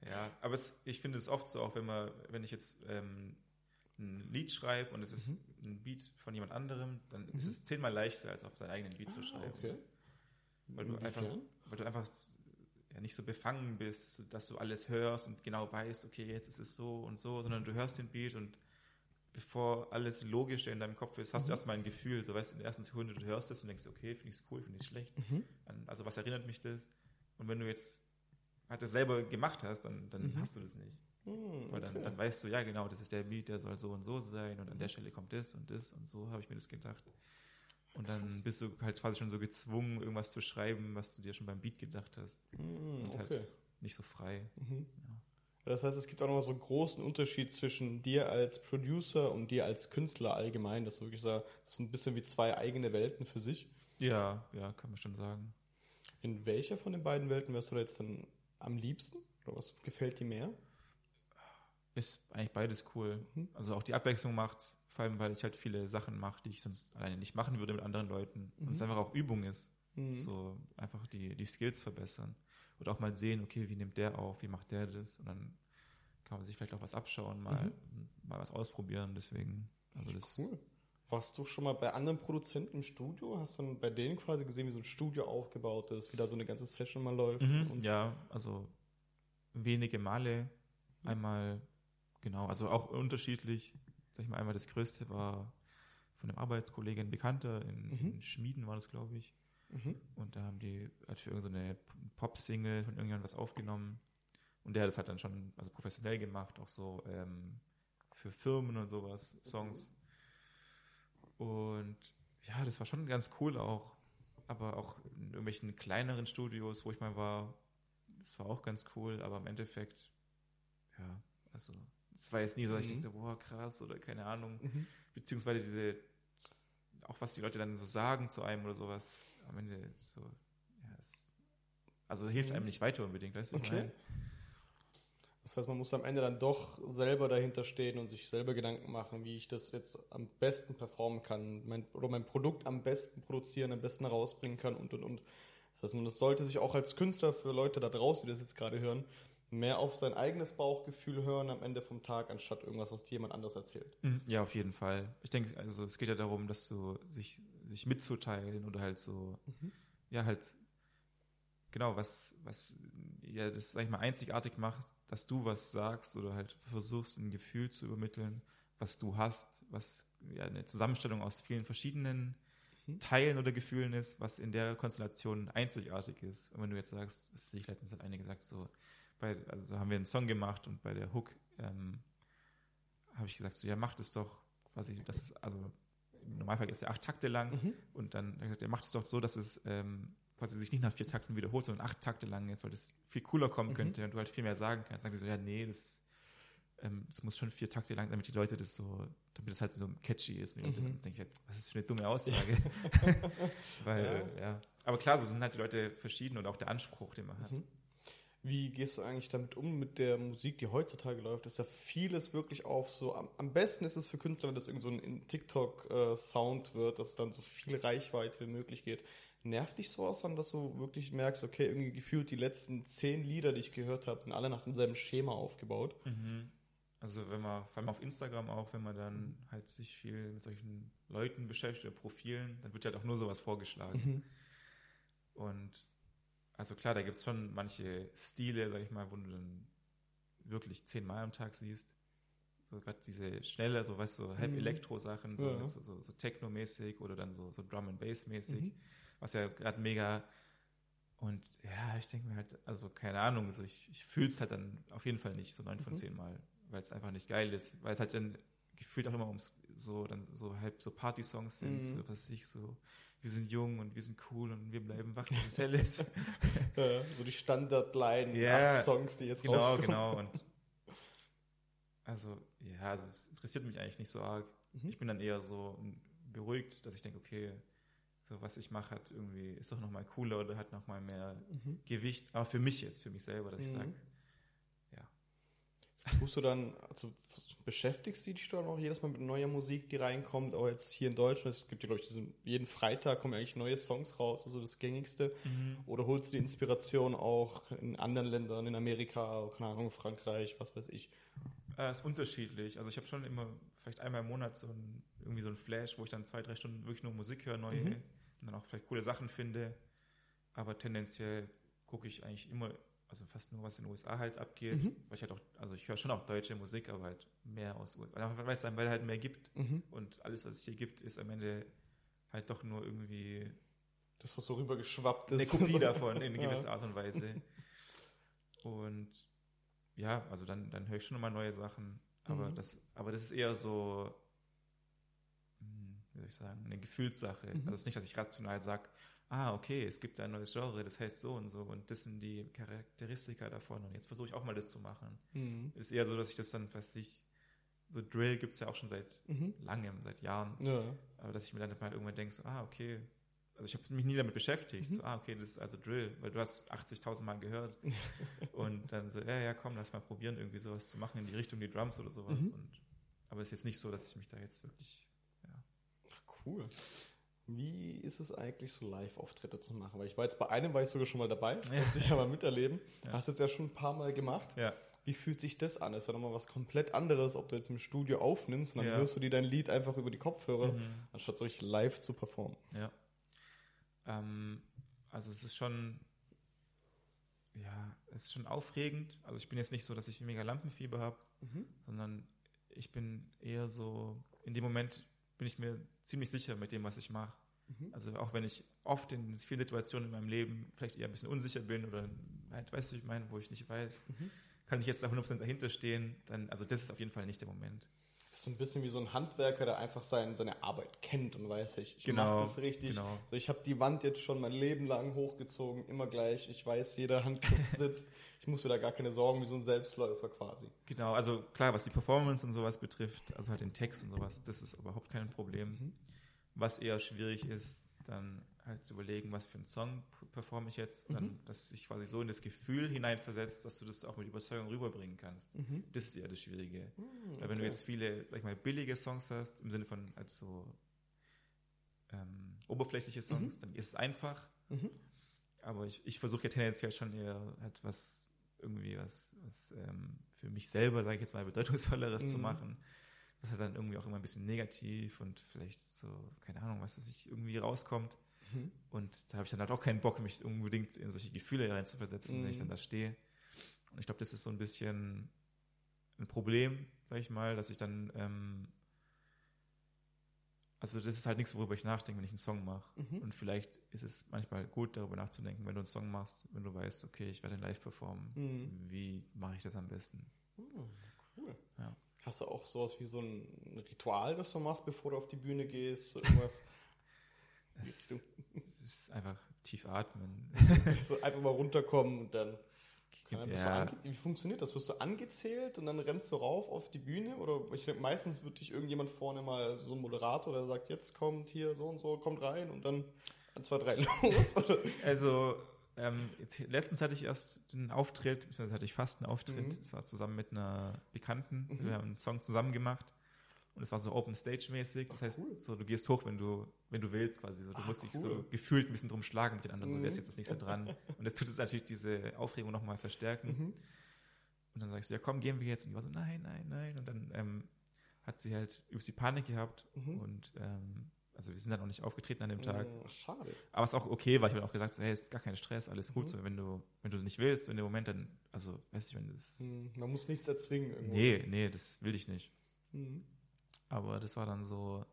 Ja, aber es, ich finde es oft so, auch wenn man, wenn ich jetzt ähm, ein Lied schreibe und es ist Mhm. ein Beat von jemand anderem, dann ist es zehnmal leichter, als auf deinen eigenen Beat zu schreiben. Ah, Okay. Weil du einfach, weil du einfach ja, nicht so befangen bist, dass du, dass du alles hörst und genau weißt, okay, jetzt ist es so und so, sondern du hörst den Beat und bevor alles Logische in deinem Kopf ist, hast du erstmal ein Gefühl, so weißt du, in der ersten Sekunde, du hörst es und denkst, okay, finde ich es cool, finde ich es schlecht. Mhm. Also was erinnert mich das? Und wenn du jetzt halt das selber gemacht hast, dann, dann hast du das nicht. Hm, Weil dann, okay. dann weißt du, ja genau, das ist der Beat, der soll so und so sein und an der Stelle kommt das und das und so habe ich mir das gedacht. Und dann bist du halt quasi schon so gezwungen, irgendwas zu schreiben, was du dir schon beim Beat gedacht hast. Hm, Und okay. halt nicht so frei. Mhm. Das heißt, es gibt auch noch mal so einen großen Unterschied zwischen dir als Producer und dir als Künstler allgemein. Das ist wirklich so, ein bisschen wie zwei eigene Welten für sich. Ja, ja, kann man schon sagen. In welcher von den beiden Welten wärst du da jetzt dann am liebsten? Oder was gefällt dir mehr? Ist eigentlich beides cool. Mhm. Also auch die Abwechslung macht's, vor allem weil ich halt viele Sachen mache, die ich sonst alleine nicht machen würde mit anderen Leuten. Und es einfach auch Übung ist. Mhm. So einfach die, die Skills verbessern. Und auch mal sehen, okay, wie nimmt der auf, wie macht der das? Und dann kann man sich vielleicht auch was abschauen, mal, mal was ausprobieren. Deswegen, also das. Cool. Warst du schon mal bei anderen Produzenten im Studio? Hast du dann bei denen quasi gesehen, wie so ein Studio aufgebaut ist, wie da so eine ganze Session mal läuft? Mhm, ja, also wenige Male. Einmal, genau, also auch unterschiedlich. Sag ich mal, einmal das größte war von einem Arbeitskollegen, Bekannter, in, Mhm. in Schmieden war das, glaube ich. Mhm. Und da haben die halt für irgendeine Pop-Single von irgendjemandem was aufgenommen. Und der hat das halt dann schon also professionell gemacht, auch so ähm, für Firmen und sowas, Songs. Und ja, das war schon ganz cool auch. Aber auch in irgendwelchen kleineren Studios, wo ich mal war, das war auch ganz cool. Aber im Endeffekt, ja, also es war jetzt nie so, dass ich Mhm. dachte, boah, krass oder keine Ahnung. Mhm. Beziehungsweise diese, auch was die Leute dann so sagen zu einem oder sowas, am Ende so, also hilft Mhm. einem nicht weiter unbedingt, weißt du? ich Okay. meine? Das heißt, man muss am Ende dann doch selber dahinter stehen und sich selber Gedanken machen, wie ich das jetzt am besten performen kann, mein, oder mein Produkt am besten produzieren, am besten herausbringen kann und und und. Das heißt, man das sollte sich auch als Künstler für Leute da draußen, die das jetzt gerade hören, mehr auf sein eigenes Bauchgefühl hören am Ende vom Tag, anstatt irgendwas, was dir jemand anderes erzählt. Mhm. Ja, auf jeden Fall. Ich denke, also es geht ja darum, dass du sich, sich mitzuteilen oder halt so, Mhm. ja, halt, genau, was, was, ja, das, sag ich mal, einzigartig macht, dass du was sagst oder halt versuchst, ein Gefühl zu übermitteln, was du hast, was ja eine Zusammenstellung aus vielen verschiedenen Mhm. Teilen oder Gefühlen ist, was in der Konstellation einzigartig ist. Und wenn du jetzt sagst, das sehe ich letztens hat eine gesagt, so, bei, also haben wir einen Song gemacht und bei der Hook ähm, habe ich gesagt, so, ja, macht es doch, quasi, das ist, also im Normalfall ist er acht Takte lang Mhm. und dann er gesagt, er macht es doch so, dass es ähm, quasi sich nicht nach vier Takten wiederholt, sondern acht Takte lang ist, weil das viel cooler kommen Mhm. könnte und du halt viel mehr sagen kannst. Dann sagt sie so, ja, nee, das, ähm, das muss schon vier Takte lang, damit die Leute das so, damit es halt so catchy ist. Und die Leute, Mhm. dann denke ich halt, was ist für eine dumme Aussage? weil, Ja. äh, ja. Aber klar, so sind halt die Leute verschieden und auch der Anspruch, den man hat. Mhm. Wie gehst du eigentlich damit um mit der Musik, die heutzutage läuft? Ist ja vieles wirklich auf so. Am, am besten ist es für Künstler, wenn das irgend so ein TikTok-Sound wird, dass es dann so viel Reichweite wie möglich geht. Nervt dich sowas dann, dass du wirklich merkst, okay, irgendwie gefühlt die letzten zehn Lieder, die ich gehört habe, sind alle nach demselben Schema aufgebaut? Mhm. Also wenn man, vor allem auf Instagram auch, wenn man dann halt sich viel mit solchen Leuten beschäftigt oder Profilen, dann wird ja halt auch nur sowas vorgeschlagen. Mhm. Und also klar, da gibt es schon manche Stile, sag ich mal, wo du dann wirklich zehnmal am Tag siehst. So gerade diese schnelle, so weißt du, halb Mhm. Elektro-Sachen, so, Ja. so, so, so Techno-mäßig oder dann so, so Drum and Bass-mäßig, Mhm. Was ja gerade mega und ja, ich denke mir halt, also keine Ahnung, so ich, ich fühle es halt dann auf jeden Fall nicht so neun von Mhm. zehn Mal, weil es einfach nicht geil ist, weil es halt dann gefühlt auch immer ums so dann so halb so Party-Songs sind, Mhm. so was weiß ich so, wir sind jung und wir sind cool und wir bleiben wach, bis es hell ist. Ja, so die Standardline, Ja, acht Songs, die jetzt genau, rauskommen. genau. Und also, ja, also es interessiert mich eigentlich nicht so arg. Mhm. Ich bin dann eher so beruhigt, dass ich denke, okay, so was ich mache, hat irgendwie, ist doch nochmal cooler oder hat nochmal mehr Mhm. Gewicht. Aber für mich jetzt, für mich selber, dass ich Mhm. sage, Tust du dann, also beschäftigst du dich dann auch jedes Mal mit neuer Musik, die reinkommt, auch jetzt hier in Deutschland, es gibt ja, glaube ich, diesen, jeden Freitag kommen eigentlich neue Songs raus, also das gängigste. Mhm. Oder holst du die Inspiration auch in anderen Ländern, in Amerika, keine Ahnung, Frankreich, was weiß ich? Äh, ist unterschiedlich. Also ich habe schon immer vielleicht einmal im Monat so ein, irgendwie so ein Flash, wo ich dann zwei, drei Stunden wirklich nur Musik höre, neue Mhm. Und dann auch vielleicht coole Sachen finde. Aber tendenziell gucke ich eigentlich immer, also fast nur, was in den USA halt abgeht. Mhm. Weil ich halt auch, also ich höre schon auch deutsche Musik, aber halt mehr aus USA. Weil es weil halt mehr gibt. Mhm. Und alles, was es hier gibt, ist am Ende halt doch nur irgendwie Das, was so rübergeschwappt ist. eine Kopie davon in Ja. gewisser Art und Weise. Und ja, also dann, dann höre ich schon immer neue Sachen. Aber, Mhm. das, aber das ist eher so, wie soll ich sagen, eine Gefühlssache. Mhm. Also es ist nicht, dass ich rational sage, ah, okay, es gibt ein neues Genre, das heißt so und so und das sind die Charakteristika davon und jetzt versuche ich auch mal das zu machen. Mhm. Es ist eher so, dass ich das dann, was ich, so Drill gibt es ja auch schon seit Mhm. langem, seit Jahren. Ja. Aber dass ich mir dann mal irgendwann denke, so, ah, okay. Also ich habe mich nie damit beschäftigt. Mhm. So, ah, okay, das ist also Drill, weil du hast 80.000 Mal gehört. und dann so, ja, ja, komm, lass mal probieren, irgendwie sowas zu machen in die Richtung die Drums oder sowas. Mhm. Und, aber es ist jetzt nicht so, dass ich mich da jetzt wirklich, cool. Wie ist es eigentlich, so Live-Auftritte zu machen? Weil ich war jetzt bei einem, war ich sogar schon mal dabei, Ja. durfte ich ja mal miterleben. Ja. Hast jetzt ja schon ein paar Mal gemacht. ja, Wie fühlt sich das an? Das ist ja nochmal was komplett anderes, ob du jetzt im Studio aufnimmst und dann Ja. hörst du dir dein Lied einfach über die Kopfhörer, Mhm. anstatt so richtig live zu performen. ja. Ähm, also es ist schon, ja, es ist schon aufregend. Also ich bin jetzt nicht so, dass ich mega Lampenfieber habe, sondern ich bin eher so, in dem Moment bin ich mir ziemlich sicher mit dem, was ich mache. Mhm. Also auch wenn ich oft in vielen Situationen in meinem Leben vielleicht eher ein bisschen unsicher bin oder halt, weißt du, ich meine, wo ich nicht weiß, Mhm. kann ich jetzt da 100% dahinter stehen, dann, also das ist auf jeden Fall nicht der Moment. Ist so ein bisschen wie so ein Handwerker, der einfach sein, seine Arbeit kennt und weiß, ich, ich Genau, mache das richtig. genau. So, ich habe die Wand jetzt schon mein Leben lang hochgezogen, immer gleich. Ich weiß, jeder Handgriff sitzt. Ich muss mir da gar keine Sorgen, wie so ein Selbstläufer quasi. Genau, also klar, was die Performance und sowas betrifft, also halt den Text und sowas, das ist überhaupt kein Problem. Mhm. Was eher schwierig ist, dann halt zu überlegen, was für einen Song performe ich jetzt, und Mhm. dann, dass sich quasi so in das Gefühl hineinversetzt, dass du das auch mit Überzeugung rüberbringen kannst. Mhm. Das ist eher das Schwierige. Mhm, Weil wenn du jetzt viele, sag ich mal, billige Songs hast, im Sinne von als so ähm, oberflächliche Songs, dann ist es einfach. Mhm. Aber ich, ich versuche ja tendenziell schon eher halt was, irgendwie was, was ähm, für mich selber, sage ich jetzt mal, bedeutungsvolleres zu Mhm. machen. Das ist dann irgendwie auch immer ein bisschen negativ und vielleicht so, keine Ahnung, was das sich irgendwie rauskommt. Mhm. Und da habe ich dann halt auch keinen Bock, mich unbedingt in solche Gefühle reinzuversetzen, wenn ich Mhm. dann da stehe. Und ich glaube, das ist so ein bisschen ein Problem, sag ich mal, dass ich dann, ähm, also das ist halt nichts, worüber ich nachdenke, wenn ich einen Song mache. Mhm. Und vielleicht ist es manchmal gut, darüber nachzudenken, wenn du einen Song machst, wenn du weißt, okay, ich werde ihn live performen. Mhm. Wie mache ich das am besten? Mhm, Cool. Ja. Hast du auch sowas wie so ein Ritual, das du machst, bevor du auf die Bühne gehst? So irgendwas? Es ist einfach tief atmen. so einfach mal runterkommen und dann. Ja. ange- Wie funktioniert das? Wirst du angezählt und dann rennst du rauf auf die Bühne? Oder ich denke, meistens wird dich irgendjemand vorne mal so ein Moderator, der sagt, jetzt kommt hier so und so, kommt rein und dann eins, zwei, drei los. Oder? Also, ähm, jetzt, letztens hatte ich erst einen Auftritt, beziehungsweise hatte ich fast einen Auftritt. Mhm. Das war zusammen mit einer Bekannten. Mhm. Wir haben einen Song zusammen gemacht. Und es war so Open Stage mäßig. Das heißt, cool. so du gehst hoch, wenn du, wenn du willst, quasi. So, du Ah, musst dich cool. so gefühlt ein bisschen drum schlagen mit den anderen. So, Mhm. wer ist jetzt das nächste dran? Und das tut es natürlich diese Aufregung nochmal verstärken. Mhm. Und dann sagst du, ja komm, gehen wir jetzt. Und die war so, nein, nein, nein. Und dann ähm, hat sie halt übelst die Panik gehabt. Mhm. Und ähm, also wir sind dann auch nicht aufgetreten an dem Tag. Mhm, Schade. Aber es ist auch okay, weil ich habe auch gesagt, so, hey, ist gar kein Stress, alles gut. Mhm. So, wenn du, wenn du nicht willst, in dem Moment dann, also, weißt du, wenn das. Mhm. Man muss nichts erzwingen irgendwo. Nee, nee, das will ich nicht. Mhm. Aber das war dann so,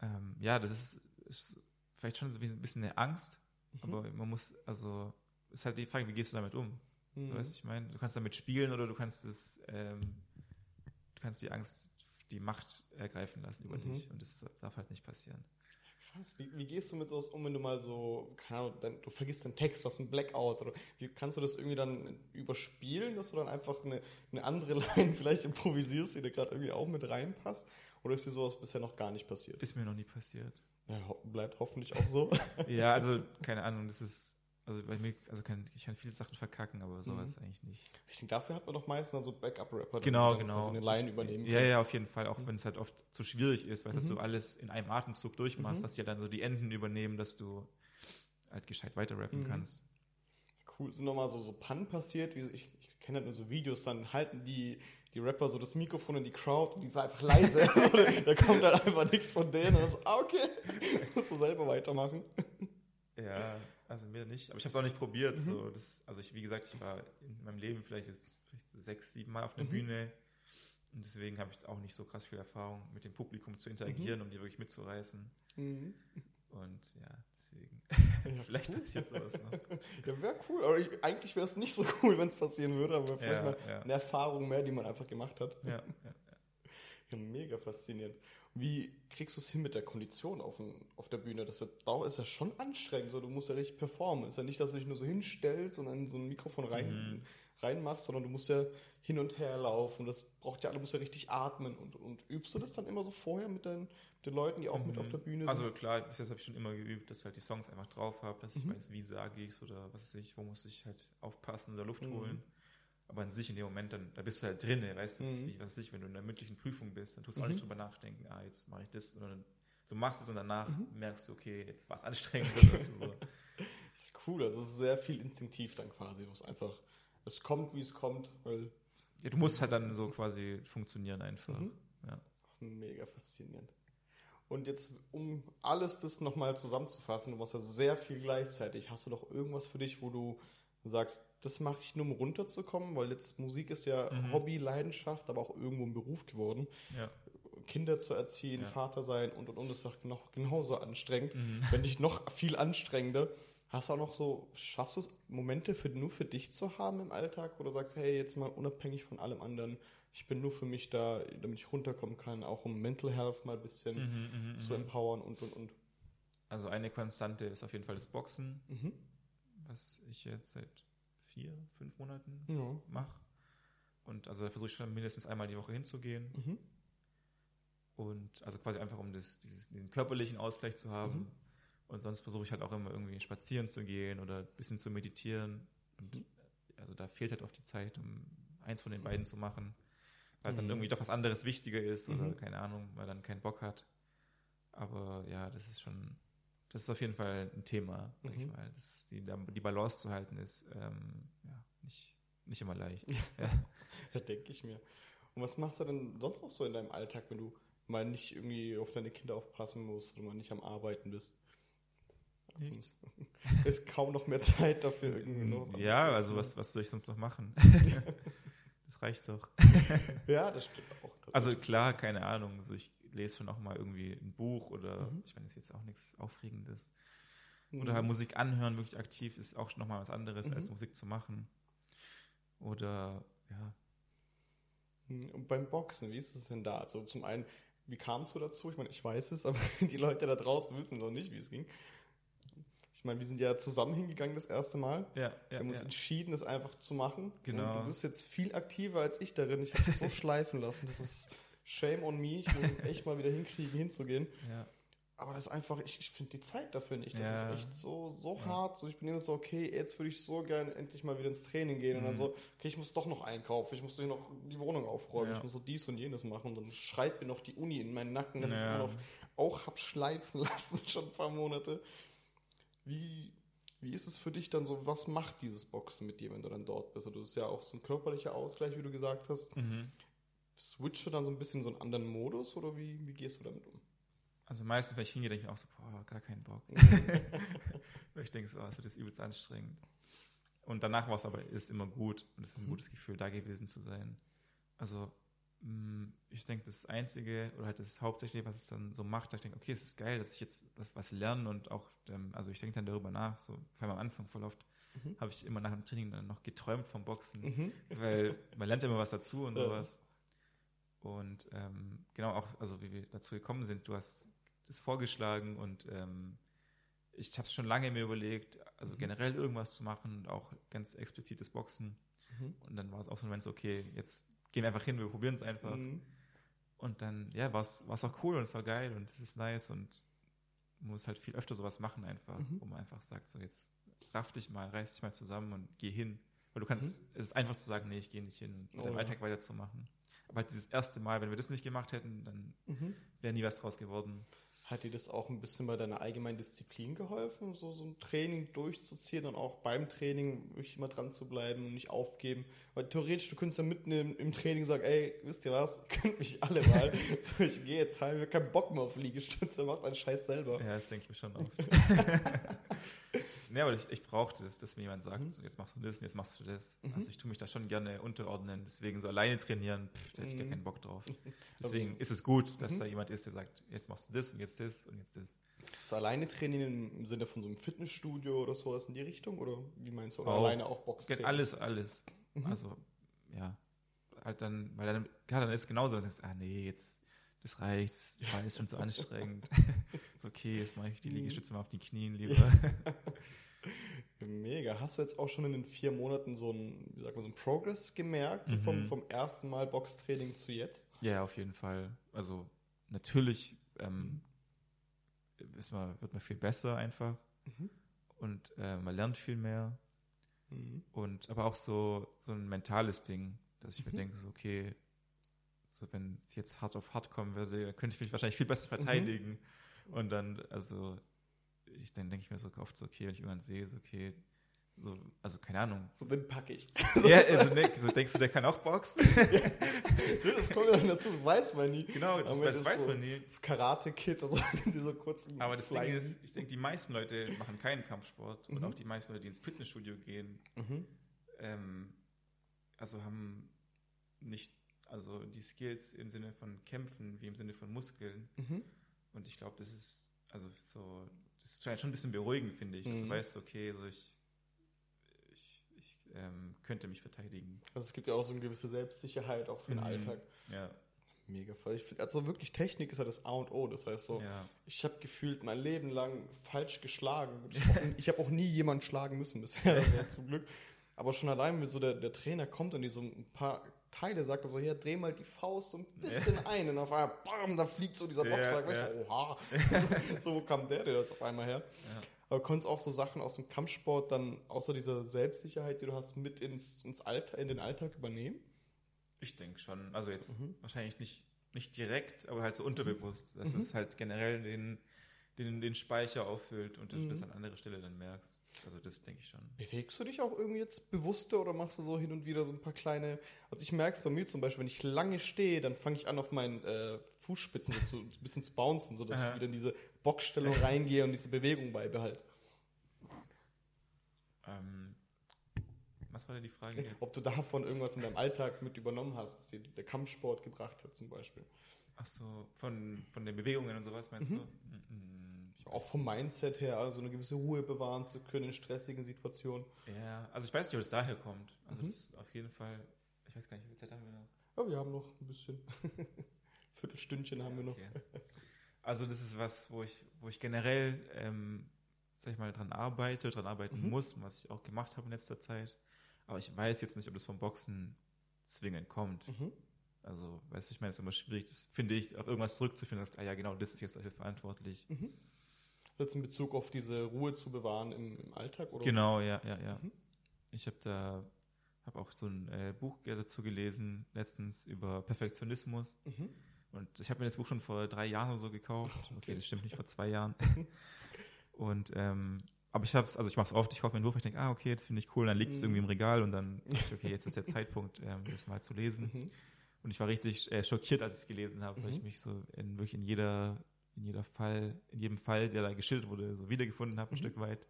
ähm, ja, das ist, ist vielleicht schon so ein bisschen eine Angst, Mhm. aber man muss, also, ist halt die Frage, wie gehst du damit um? Mhm. So, weißt du, ich meine, du kannst damit spielen oder du kannst es, ähm, du kannst die Angst, die Macht ergreifen lassen über Mhm. dich und das darf halt nicht passieren. Krass, wie, wie gehst du mit sowas um, wenn du mal so, keine Ahnung, dann, du vergisst den Text, du hast einen Blackout oder wie kannst du das irgendwie dann überspielen, dass du dann einfach eine, eine andere Line vielleicht improvisierst, die da gerade irgendwie auch mit reinpasst? Oder ist dir sowas bisher noch gar nicht passiert? Ist mir noch nie passiert. Ja, ho bleibt hoffentlich auch so. Ja, also keine Ahnung, das ist Also bei mir, also kann, ich kann viele Sachen verkacken, aber sowas eigentlich nicht. Ich denke, dafür hat man doch meistens dann so Backup-Rapper, die Genau, genau. quasi eine Line übernehmen Ja, können. ja, auf jeden Fall, auch wenn es halt oft zu schwierig ist, weißt du, dass Mhm. du alles in einem Atemzug durchmachst, dass die ja dann so die Enden übernehmen, dass du halt gescheit weiter rappen Mhm. kannst. Cool, sind nochmal so, so Pannen passiert, wie so- ich, ich kenne halt nur so Videos, dann halten die, die Rapper so das Mikrofon in die Crowd und die sind einfach leise. so, da kommt halt einfach nichts von denen und dann so, ah, okay, musst du selber weitermachen. Ja, also mir nicht, aber ich habe es auch nicht probiert. Mhm. So, das, also ich, wie gesagt, ich war in meinem Leben vielleicht, jetzt, vielleicht sechs, sieben Mal auf einer Mhm. Bühne und deswegen habe ich auch nicht so krass viel Erfahrung, mit dem Publikum zu interagieren, um die wirklich mitzureißen. Mhm. Und ja, deswegen. vielleicht passiert sowas noch. Ja, wäre cool, aber ich, eigentlich wäre es nicht so cool, wenn es passieren würde, aber vielleicht Ja, mal ja. eine Erfahrung mehr, die man einfach gemacht hat. Ja, ja. Ja, mega faszinierend. Wie kriegst du es hin mit der Kondition auf, dem, auf der Bühne? Das ist ja, ist ja schon anstrengend. So, du musst ja richtig performen. Ist ja nicht, dass du dich nur so hinstellst und in so ein Mikrofon rein, Mhm. reinmachst, sondern du musst ja hin und her laufen. Das braucht ja, du musst ja richtig atmen. Und, und übst du das dann immer so vorher mit den, mit den Leuten, die auch mit Mhm. auf der Bühne sind? Also klar, bis jetzt habe ich schon immer geübt, dass ich halt die Songs einfach drauf habe, dass ich Mhm. weiß, wie sage ich oder was weiß ich, wo muss ich halt aufpassen oder Luft Mhm. holen. Aber an sich in dem Moment, dann, da bist du halt drinne, weißt du, Mhm. wie, was ich, wenn du in einer mündlichen Prüfung bist, dann tust du auch Mhm. nicht drüber nachdenken, ah, jetzt mache ich das, sondern du machst es und danach Mhm. merkst du, okay, jetzt war es anstrengend. so. cool, also es ist sehr viel instinktiv dann quasi. Du musst einfach, es kommt, wie es kommt, weil Ja, du musst halt dann so quasi funktionieren einfach. Mhm. Ja. Mega faszinierend. Und jetzt, um alles das nochmal zusammenzufassen, du machst ja sehr viel gleichzeitig. Hast du doch irgendwas für dich, wo du sagst, das mache ich nur, um runterzukommen? Weil jetzt Musik ist ja Mhm. Hobby, Leidenschaft, aber auch irgendwo ein Beruf geworden. Ja. Kinder zu erziehen, Ja. Vater sein und und und ist auch noch genauso anstrengend. Mhm. Wenn nicht noch viel anstrengender. Hast du auch noch so, schaffst du es, Momente für, nur für dich zu haben im Alltag, wo du sagst, hey, jetzt mal unabhängig von allem anderen, ich bin nur für mich da, damit ich runterkommen kann, auch um Mental Health mal ein bisschen Mhm, mhm, zu mhm. empowern und und und. Also eine Konstante ist auf jeden Fall das Boxen, Mhm. Was ich jetzt seit vier, fünf Monaten Ja. mache. Und also da versuche ich schon mindestens einmal die Woche hinzugehen. Mhm. Und also quasi einfach, um das, dieses, diesen körperlichen Ausgleich zu haben. Mhm. Und sonst versuche ich halt auch immer irgendwie spazieren zu gehen oder ein bisschen zu meditieren. Und Mhm. also da fehlt halt oft die Zeit, um eins von den beiden zu machen. Weil dann Mhm. irgendwie doch was anderes wichtiger ist oder Mhm. keine Ahnung, weil dann keinen Bock hat. Aber ja, das ist schon, das ist auf jeden Fall ein Thema, sag ich Mhm. mal. Das, die, die Balance zu halten ist ähm, ja, nicht, nicht immer leicht. Ja. Ja, denke ich mir. Und was machst du denn sonst noch so in deinem Alltag, wenn du mal nicht irgendwie auf deine Kinder aufpassen musst oder mal nicht am Arbeiten bist? Nichts. Ist kaum noch mehr Zeit dafür irgendwie noch was Ja, also was, was soll ich sonst noch machen? das reicht doch. Ja, das stimmt auch. Also klar, keine Ahnung. Also ich lese schon auch mal irgendwie ein Buch oder Mhm. ich meine, ist jetzt auch nichts Aufregendes. Mhm. Oder halt Musik anhören, wirklich aktiv, ist auch nochmal was anderes, Mhm. als Musik zu machen. Oder ja, Mhm. Und beim Boxen, wie ist es denn da? Also zum einen, wie kamst du dazu? Ich meine, ich weiß es, aber die Leute da draußen wissen noch nicht, wie es ging. Ich meine, wir sind ja zusammen hingegangen das erste Mal. ja, Wir ja, haben uns ja. entschieden, das einfach zu machen. Genau. Und du bist jetzt viel aktiver als ich darin. Ich habe es so schleifen lassen. Das ist shame on me. Ich muss es echt mal wieder hinkriegen, hinzugehen. ja. Aber das ist einfach, ich, ich finde die Zeit dafür nicht. Das Ja. ist echt so, so Ja. hart. So, ich bin immer so, okay, jetzt würde ich so gern endlich mal wieder ins Training gehen. Und dann Mhm. so, okay, ich muss doch noch einkaufen. Ich muss hier noch die Wohnung aufräumen. Ja. Ich muss so dies und jenes machen. Und dann schreit mir noch die Uni in meinen Nacken, dass ich immer noch auch hab schleifen lassen, schon ein paar Monate. Wie, wie ist es für dich dann so, was macht dieses Boxen mit dir, wenn du dann dort bist? Also das ist ja auch so ein körperlicher Ausgleich, wie du gesagt hast. Mhm. Switchst du dann so ein bisschen so einen anderen Modus oder wie, wie gehst du damit um? Also meistens, wenn ich hingehe, denke ich mir auch so, boah, gar keinen Bock. Weil ich denke so, oh, es wird jetzt übelst anstrengend. Und danach war es aber ist immer gut und es ist ein Mhm. gutes Gefühl, da gewesen zu sein. Also mh, ich denke, das Einzige oder halt das Hauptsächliche, was es dann so macht, dass ich denke, okay, es ist geil, dass ich jetzt was, was lerne und auch, ähm, also ich denke dann darüber nach, so vor allem am Anfang voll oft, Mhm. habe ich immer nach dem Training dann noch geträumt vom Boxen Mhm. weil man lernt ja immer was dazu und Ja. sowas. Und ähm, genau auch, also wie wir dazu gekommen sind, du hast das vorgeschlagen und ähm, ich habe es schon lange mir überlegt, also Mhm. generell irgendwas zu machen und auch ganz explizites Boxen. Mhm. Und dann war es auch so ein Moment so, okay, jetzt gehen wir einfach hin, wir probieren es einfach. Mhm. Und dann, ja, war es auch cool und es war geil und es ist nice und man muss halt viel öfter sowas machen einfach, Mhm. wo man einfach sagt, so jetzt raff dich mal, reiß dich mal zusammen und geh hin. Weil du kannst, mhm. es ist einfach zu sagen, nee, ich gehe nicht hin und oh, deinen ja. Alltag weiterzumachen. Halt dieses erste Mal, wenn wir das nicht gemacht hätten, dann mhm. wäre nie was draus geworden. Hat dir das auch ein bisschen bei deiner allgemeinen Disziplin geholfen, so, so ein Training durchzuziehen und auch beim Training wirklich immer dran zu bleiben und nicht aufgeben? Weil theoretisch, du könntest ja mitten im, im Training sagen, ey, wisst ihr was, könnt mich alle mal. so, ich gehe jetzt heim, ich habe keinen Bock mehr auf Liegestütze, macht einen Scheiß selber. Ja, das denke ich mir schon oft. Nee, aber ich, ich brauchte es, dass mir jemand sagt, mhm. so, jetzt machst du das und jetzt machst du das. Mhm. Also ich tue mich da schon gerne unterordnen. Deswegen so alleine trainieren, pff, da hätte ich gar mhm. keinen Bock drauf. Deswegen also, ist es gut, dass mhm. da jemand ist, der sagt, jetzt machst du das und jetzt das und jetzt das. So alleine trainieren im Sinne von so einem Fitnessstudio oder sowas in die Richtung? Oder wie meinst du? Oder auch, alleine auch Boxtraining? Alles, alles. Mhm. Also, ja. Halt dann, weil dann, ja, dann ist genauso, dann denkst du, ah nee, jetzt das reicht, das war jetzt schon zu anstrengend. ist okay, jetzt mache ich die Liegestütze mal auf die Knien lieber. Mega. Hast du jetzt auch schon in den vier Monaten so ein, wie sagt man, so ein Progress gemerkt, mhm. vom, vom ersten Mal Boxtraining zu jetzt? Ja, auf jeden Fall. Also natürlich ähm, ist man, wird man viel besser einfach mhm. und äh, man lernt viel mehr. Mhm. Und aber auch so, so ein mentales Ding, dass ich mir mhm. denke, so, okay, so wenn es jetzt hart auf hart kommen würde, könnte ich mich wahrscheinlich viel besser mhm. verteidigen. Und dann, also ich dann denke ich mir so oft so, okay, wenn ich irgendwann sehe, so, okay, so, also keine Ahnung. So wen packe ich. ja, also ne, so denkst du, der kann auch boxen? das kommt ja dazu, das weiß man nie. Genau, das, das weiß so, man nie. So Karate-Kid oder diese kurzen Aber das Flying. Ding ist, ich denke, die meisten Leute machen keinen Kampfsport mhm. und auch die meisten Leute, die ins Fitnessstudio gehen, mhm. ähm, also haben nicht, also die Skills im Sinne von Kämpfen wie im Sinne von Muskeln. Mhm. Und ich glaube, das ist, also so das ist schon ein bisschen beruhigend, finde ich, dass mhm. du weißt, okay, so ich, ich, ich ähm, könnte mich verteidigen. Also es gibt ja auch so eine gewisse Selbstsicherheit auch für den mhm. Alltag. Ja. Mega voll. Ich finde, also wirklich Technik ist ja das A und O. Das heißt so, ja. ich habe gefühlt mein Leben lang falsch geschlagen. Ich habe auch, nie jemanden schlagen müssen bisher, also zum Glück. Aber schon allein, wenn so der, der Trainer kommt und die so ein paar Teile sagt er so, hier, dreh mal die Faust so ein bisschen ja. ein und auf einmal, bam, da fliegt so dieser Boxsack. Ja, ja. So, oha, so, so, wo kam der denn das auf einmal her? Ja. Aber konntest auch so Sachen aus dem Kampfsport dann, außer dieser Selbstsicherheit, die du hast, mit ins, ins Alter, in den Alltag übernehmen? Ich denke schon. Also jetzt mhm. wahrscheinlich nicht, nicht direkt, aber halt so unterbewusst, dass mhm. es halt generell den, den, den Speicher auffüllt und mhm. das an anderer Stelle dann merkst. Also das denke ich schon. Bewegst du dich auch irgendwie jetzt bewusster oder machst du so hin und wieder so ein paar kleine... Also ich merke es bei mir zum Beispiel, wenn ich lange stehe, dann fange ich an auf meinen äh, Fußspitzen so zu, ein bisschen zu bouncen, sodass Aha. ich wieder in diese Boxstellung reingehe und diese Bewegung beibehalte. Ähm, was war denn die Frage jetzt? Ob du davon irgendwas in deinem Alltag mit übernommen hast, was dir der Kampfsport gebracht hat zum Beispiel. Ach so, von, von den Bewegungen und sowas meinst mhm. du? Mhm auch vom Mindset her, also eine gewisse Ruhe bewahren zu können in stressigen Situationen. Ja, also ich weiß nicht, ob es daher kommt. Also mhm. das auf jeden Fall, ich weiß gar nicht, wie viel Zeit haben wir noch? Ja, wir haben noch ein bisschen. Viertelstündchen haben wir noch. Also das ist was, wo ich, wo ich generell, ähm, sag ich mal, dran arbeite, dran arbeiten mhm. muss, was ich auch gemacht habe in letzter Zeit. Aber ich weiß jetzt nicht, ob das vom Boxen zwingend kommt. Mhm. Also, weißt du, ich meine, es ist immer schwierig, das finde ich, auf irgendwas zurückzufinden, dass, ah ja, genau, das ist jetzt dafür verantwortlich. Mhm. Jetzt in Bezug auf diese Ruhe zu bewahren im, im Alltag? Oder? Genau, ja, ja, ja. Mhm. Ich habe da habe auch so ein äh, Buch dazu gelesen, letztens über Perfektionismus. Mhm. Und ich habe mir das Buch schon vor drei Jahren oder so gekauft. Okay, okay das stimmt nicht, vor zwei Jahren. und ähm, aber ich habe es, also ich mache es oft, ich kaufe mir einen Buch, ich denke, ah, okay, das finde ich cool, dann liegt es mhm. irgendwie im Regal und dann ich, okay, jetzt ist der Zeitpunkt, ähm, das mal zu lesen. Mhm. Und ich war richtig äh, schockiert, als ich es gelesen habe, weil ich mhm. mich so in, wirklich in jeder in jeder Fall, in jedem Fall, der da geschildert wurde, so wiedergefunden habe, ein mhm. Stück weit.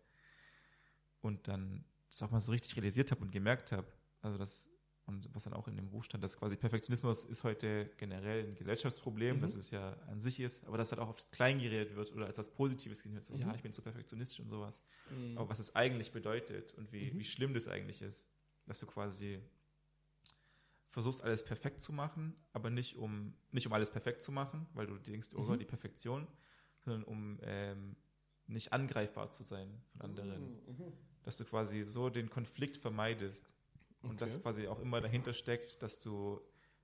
Und dann das auch mal so richtig realisiert habe und gemerkt habe, also das, und was dann auch in dem Buch stand, dass quasi Perfektionismus ist heute generell ein Gesellschaftsproblem, mhm. dass es ja an sich ist, aber dass halt auch oft klein geredet wird oder als was Positives gesehen wird, so, mhm. ja, ich bin zu perfektionistisch und sowas. Mhm. Aber was es eigentlich bedeutet und wie, mhm. wie schlimm das eigentlich ist, dass du quasi versuchst alles perfekt zu machen, aber nicht um, nicht um alles perfekt zu machen, weil du denkst, oh mhm. die Perfektion, sondern um ähm, nicht angreifbar zu sein von anderen. Mhm. mhm. Dass du quasi so den Konflikt vermeidest und okay. das quasi auch immer dahinter steckt, dass du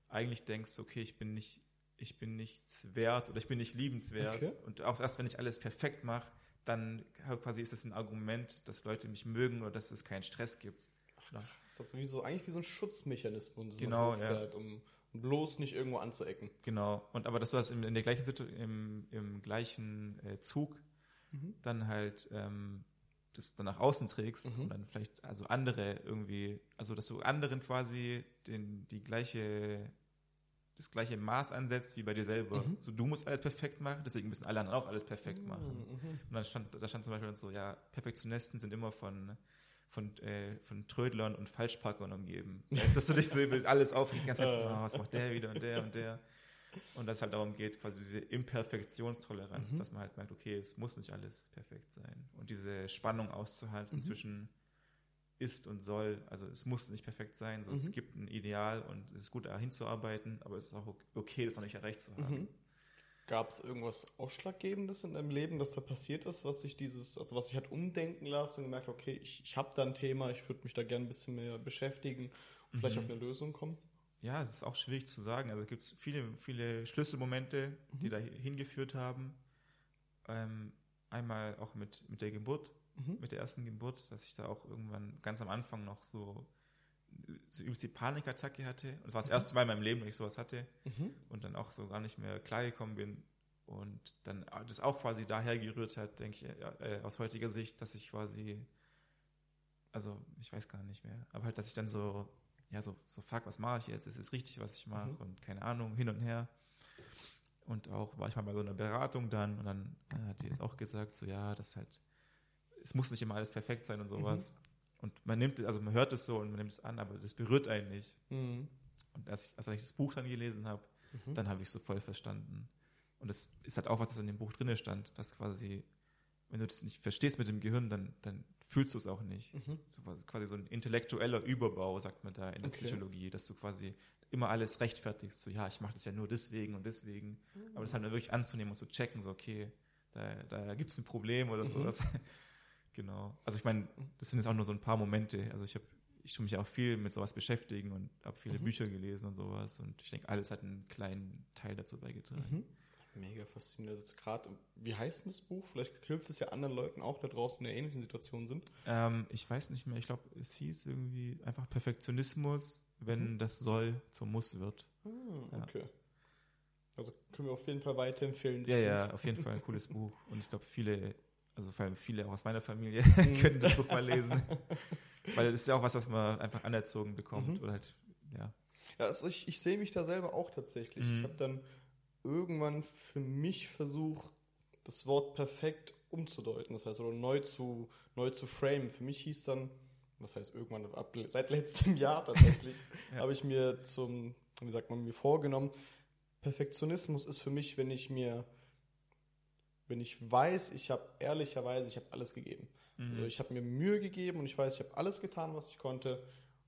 eigentlich denkst, okay, ich bin nicht, ich bin nichts wert oder ich bin nicht liebenswert. Okay. Und auch erst wenn ich alles perfekt mache, dann quasi ist es ein Argument, dass Leute mich mögen oder dass es keinen Stress gibt. Das ist halt sowieso eigentlich wie so ein Schutzmechanismus, genau, ja. um bloß nicht irgendwo anzuecken. Genau. Und aber dass du das in, in der gleichen Situation, im, im gleichen äh, Zug mhm. dann halt ähm, das dann nach außen trägst mhm. und dann vielleicht also andere irgendwie, also dass du anderen quasi den, die gleiche, das gleiche Maß ansetzt wie bei dir selber. Mhm. So, du musst alles perfekt machen, deswegen müssen alle anderen auch alles perfekt mhm, machen. Mhm. Und dann stand, da stand zum Beispiel so, ja, Perfektionisten sind immer von von, äh, von Trödlern und Falschpackern umgeben. Weißt, dass du dich so über alles aufregst, ganz ganze oh, was macht der wieder und der und der. Und dass es halt darum geht, quasi diese Imperfektionstoleranz, mhm. dass man halt merkt, okay, es muss nicht alles perfekt sein. Und diese Spannung auszuhalten mhm. zwischen ist und soll, also es muss nicht perfekt sein, so mhm. es gibt ein Ideal und es ist gut, da hinzuarbeiten, aber es ist auch okay, das noch nicht erreicht zu haben. Gab es irgendwas Ausschlaggebendes in deinem Leben, dass da passiert ist, was sich dieses, also was sich hat umdenken lassen und gemerkt, okay, ich, ich habe da ein Thema, ich würde mich da gerne ein bisschen mehr beschäftigen und vielleicht mhm. auf eine Lösung kommen? Ja, es ist auch schwierig zu sagen. Also es gibt viele, viele Schlüsselmomente, die mhm. da hingeführt haben. Ähm, einmal auch mit, mit der Geburt, mhm. mit der ersten Geburt, dass ich da auch irgendwann ganz am Anfang noch so, so übelst die Panikattacke hatte. Und das war das mhm. erste Mal in meinem Leben, dass ich sowas hatte. Mhm. Und dann auch so gar nicht mehr klargekommen bin. Und dann das auch quasi daher gerührt hat, denke ich, äh, aus heutiger Sicht, dass ich quasi, also ich weiß gar nicht mehr, aber halt, dass ich dann so ja, so, so fuck, was mache ich jetzt? Ist es richtig, was ich mache? Mhm. Und keine Ahnung, hin und her. Und auch war ich mal bei so einer Beratung dann und dann äh, hat die es auch gesagt, so ja, das halt, es muss nicht immer alles perfekt sein und sowas. Und man nimmt, also man hört es so und man nimmt es an, aber das berührt einen nicht. Mhm. Und als ich, als ich das Buch dann gelesen habe, mhm. dann habe ich so voll verstanden. Und das ist halt auch, was in dem Buch drin stand, dass quasi, wenn du das nicht verstehst mit dem Gehirn, dann, dann fühlst du es auch nicht. Mhm. So quasi so ein intellektueller Überbau, sagt man da in der okay. Psychologie, dass du quasi immer alles rechtfertigst, so ja, ich mache das ja nur deswegen und deswegen, mhm. aber das halt wirklich anzunehmen und zu checken, so okay, da, da gibt es ein Problem oder mhm. sowas. Genau. Also ich meine, das sind jetzt auch nur so ein paar Momente. Also ich habe, ich tue mich auch viel mit sowas beschäftigen und habe viele mhm. Bücher gelesen und sowas und ich denke, alles hat einen kleinen Teil dazu beigetragen. Mhm. Mega faszinierend. Also gerade, wie heißt denn das Buch? Vielleicht hilft es ja anderen Leuten auch da draußen, die in einer ähnlichen Situation sind. Ähm, ich weiß nicht mehr. Ich glaube, es hieß irgendwie einfach Perfektionismus, wenn mhm. das soll zum Muss wird. Ah, okay. Ja. Also können wir auf jeden Fall weiterempfehlen. Ja, ja, auf jeden Fall ein cooles Buch. Und ich glaube, viele, also vor allem viele auch aus meiner Familie, können das Buch mal lesen. Weil es ist ja auch was, was man einfach anerzogen bekommt. Mhm. Oder halt, ja. Ja, also ich, ich sehe mich da selber auch tatsächlich. Mhm. Ich habe dann irgendwann für mich versucht, das Wort perfekt umzudeuten. Das heißt, oder neu zu, neu zu framen. Für mich hieß dann, was heißt irgendwann, ab, seit letztem Jahr tatsächlich, ja. habe ich mir zum, wie sagt man, mir vorgenommen, Perfektionismus ist für mich, wenn ich mir, wenn ich weiß, ich habe ehrlicherweise, ich habe alles gegeben. Mhm. Also ich habe mir Mühe gegeben und ich weiß, ich habe alles getan, was ich konnte.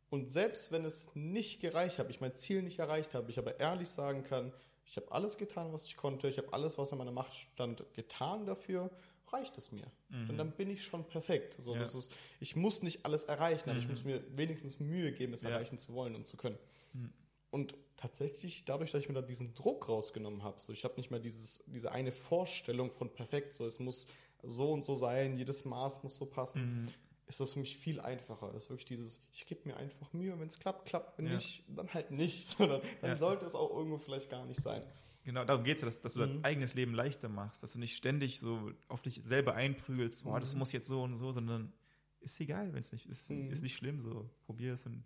Und selbst wenn es nicht gereicht habe, ich mein Ziel nicht erreicht habe, ich aber ehrlich sagen kann, ich habe alles getan, was ich konnte. Ich habe alles, was in meiner Macht stand, getan dafür. Reicht es mir. Mhm. Und dann bin ich schon perfekt. So, ja. das ist, ich muss nicht alles erreichen, aber ich mhm. muss mir wenigstens Mühe geben, es ja. erreichen zu wollen und zu können. Mhm. Und tatsächlich, dadurch, dass ich mir da diesen Druck rausgenommen habe, so ich habe nicht mehr dieses, diese eine Vorstellung von perfekt, so es muss so und so sein, jedes Maß muss so passen, mhm ist das für mich viel einfacher. Das ist wirklich dieses, ich gebe mir einfach Mühe, wenn es klappt, klappt, wenn ja. nicht, dann halt nicht. Sondern dann ja. sollte es auch irgendwo vielleicht gar nicht sein. Genau, darum geht es ja, dass, dass du mhm. dein eigenes Leben leichter machst, dass du nicht ständig so auf dich selber einprügelst, boah, mhm. das muss jetzt so und so, sondern ist egal, wenn es nicht ist, mhm. ist nicht schlimm, so probier es und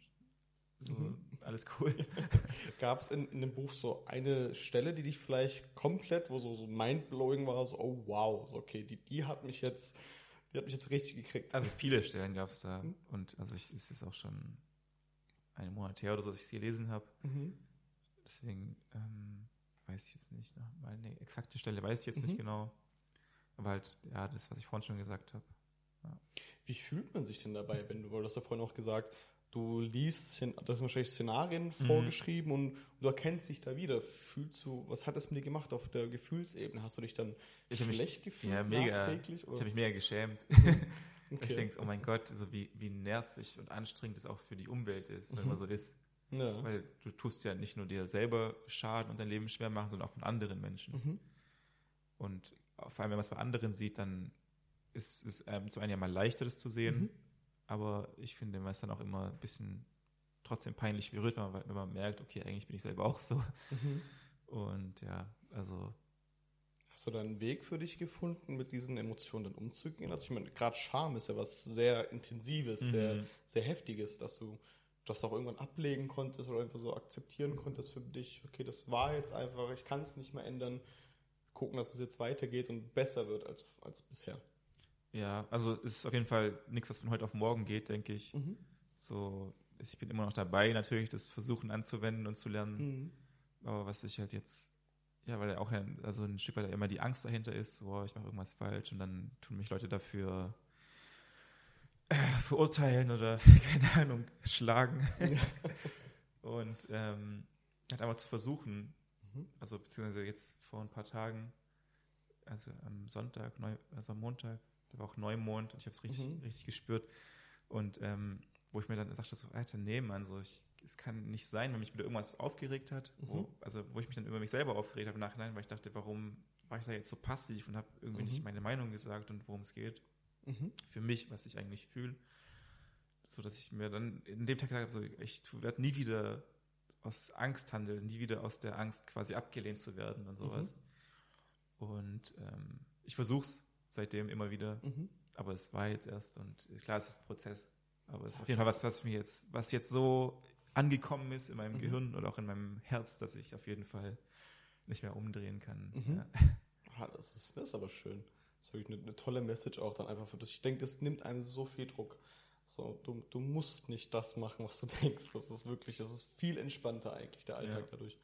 so, mhm. alles cool. Gab es in, in, dem Buch so eine Stelle, die dich vielleicht komplett, wo so, so mindblowing war, so, oh wow, so okay, die, die hat mich jetzt die hat mich jetzt richtig gekriegt. Also viele Stellen gab es da. Mhm. Und also ich, es ist auch schon einen Monat her oder so, dass ich sie gelesen habe. Mhm. Deswegen ähm, weiß ich jetzt nicht. Mal eine exakte Stelle weiß ich jetzt mhm. nicht genau. Aber halt, ja, das, was ich vorhin schon gesagt habe. Ja. Wie fühlt man sich denn dabei, wenn du, weil du hast ja vorhin auch gesagt, du liest, das sind wahrscheinlich Szenarien mhm. vorgeschrieben und du erkennst dich da wieder. Fühlst du, was hat das mit dir gemacht auf der Gefühlsebene? Hast du dich dann ich schlecht mich, gefühlt ja, mega, Ich habe mich mega geschämt. okay. Ich denke, oh mein Gott, so wie, wie nervig und anstrengend es auch für die Umwelt ist, wenn mhm. man so ist. Ja. Weil du tust ja nicht nur dir selber Schaden und dein Leben schwer machen, sondern auch von anderen Menschen. Mhm. Und vor allem, wenn man es bei anderen sieht, dann ist es ähm, zu einem ja mal leichter, das zu sehen. Aber ich finde, man ist dann auch immer ein bisschen trotzdem peinlich berührt, wenn man, wenn man merkt, okay, eigentlich bin ich selber auch so. Mhm. Und ja, also. Hast du da einen Weg für dich gefunden, mit diesen Emotionen dann umzugehen? Also ich meine, gerade Scham ist ja was sehr Intensives, mhm. sehr, sehr Heftiges, dass du das auch irgendwann ablegen konntest oder einfach so akzeptieren konntest für dich, okay, das war jetzt einfach, ich kann es nicht mehr ändern, gucken, dass es jetzt weitergeht und besser wird als, als bisher. Ja, also es ist auf jeden Fall nichts, was von heute auf morgen geht, denke ich. Mhm. So, ich bin immer noch dabei, natürlich das versuchen anzuwenden und zu lernen. Mhm. Aber was ich halt jetzt, ja, weil auch ein, also ein Stück weit immer die Angst dahinter ist, boah, ich mache irgendwas falsch und dann tun mich Leute dafür äh, verurteilen oder, keine Ahnung, schlagen. und ähm, halt einfach zu versuchen, mhm. also beziehungsweise jetzt vor ein paar Tagen, also am Sonntag, neu, also am Montag, da war auch Neumond und ich habe es richtig, mhm. richtig gespürt. Und ähm, wo ich mir dann sagte, so, Alter, nee, Mann, so, ich, es kann nicht sein, wenn mich wieder irgendwas aufgeregt hat, mhm. wo, also wo ich mich dann über mich selber aufgeregt habe im Nachhinein, weil ich dachte, warum war ich da jetzt so passiv und habe irgendwie mhm. nicht meine Meinung gesagt und worum es geht. Mhm. Für mich, was ich eigentlich fühle. So dass ich mir dann in dem Tag gesagt habe, so, ich werde nie wieder aus Angst handeln, nie wieder aus der Angst quasi abgelehnt zu werden und sowas. Mhm. Und ähm, ich versuche es seitdem immer wieder. Mhm. Aber es war jetzt erst und klar, es ist ein Prozess. Aber es ist auf jeden Fall was, was mir jetzt, was jetzt so angekommen ist in meinem mhm. Gehirn oder auch in meinem Herz, dass ich auf jeden Fall nicht mehr umdrehen kann. Mhm. Ja. Ah, das, ist, das ist aber schön. Das ist wirklich eine, eine, tolle Message auch dann einfach für das. Ich denke, das nimmt einem so viel Druck. So, du, du musst nicht das machen, was du denkst. Das ist wirklich, das ist viel entspannter eigentlich, der Alltag ja. dadurch.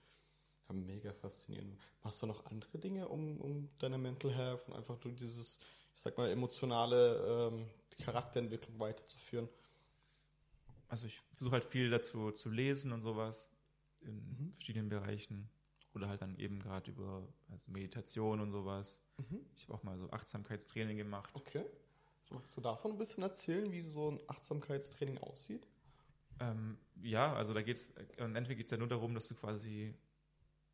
Faszinierend. Machst du noch andere Dinge, um, um deine Mental Health und einfach durch dieses, ich sag mal, emotionale ähm, Charakterentwicklung weiterzuführen? Also ich versuche halt viel dazu zu lesen und sowas in mhm. verschiedenen Bereichen. Oder halt dann eben gerade über also Meditation und sowas. Mhm. Ich habe auch mal so Achtsamkeitstraining gemacht. Okay. Magst du davon ein bisschen erzählen, wie so ein Achtsamkeitstraining aussieht? Ähm, ja, also da geht es, entweder geht es ja nur darum, dass du quasi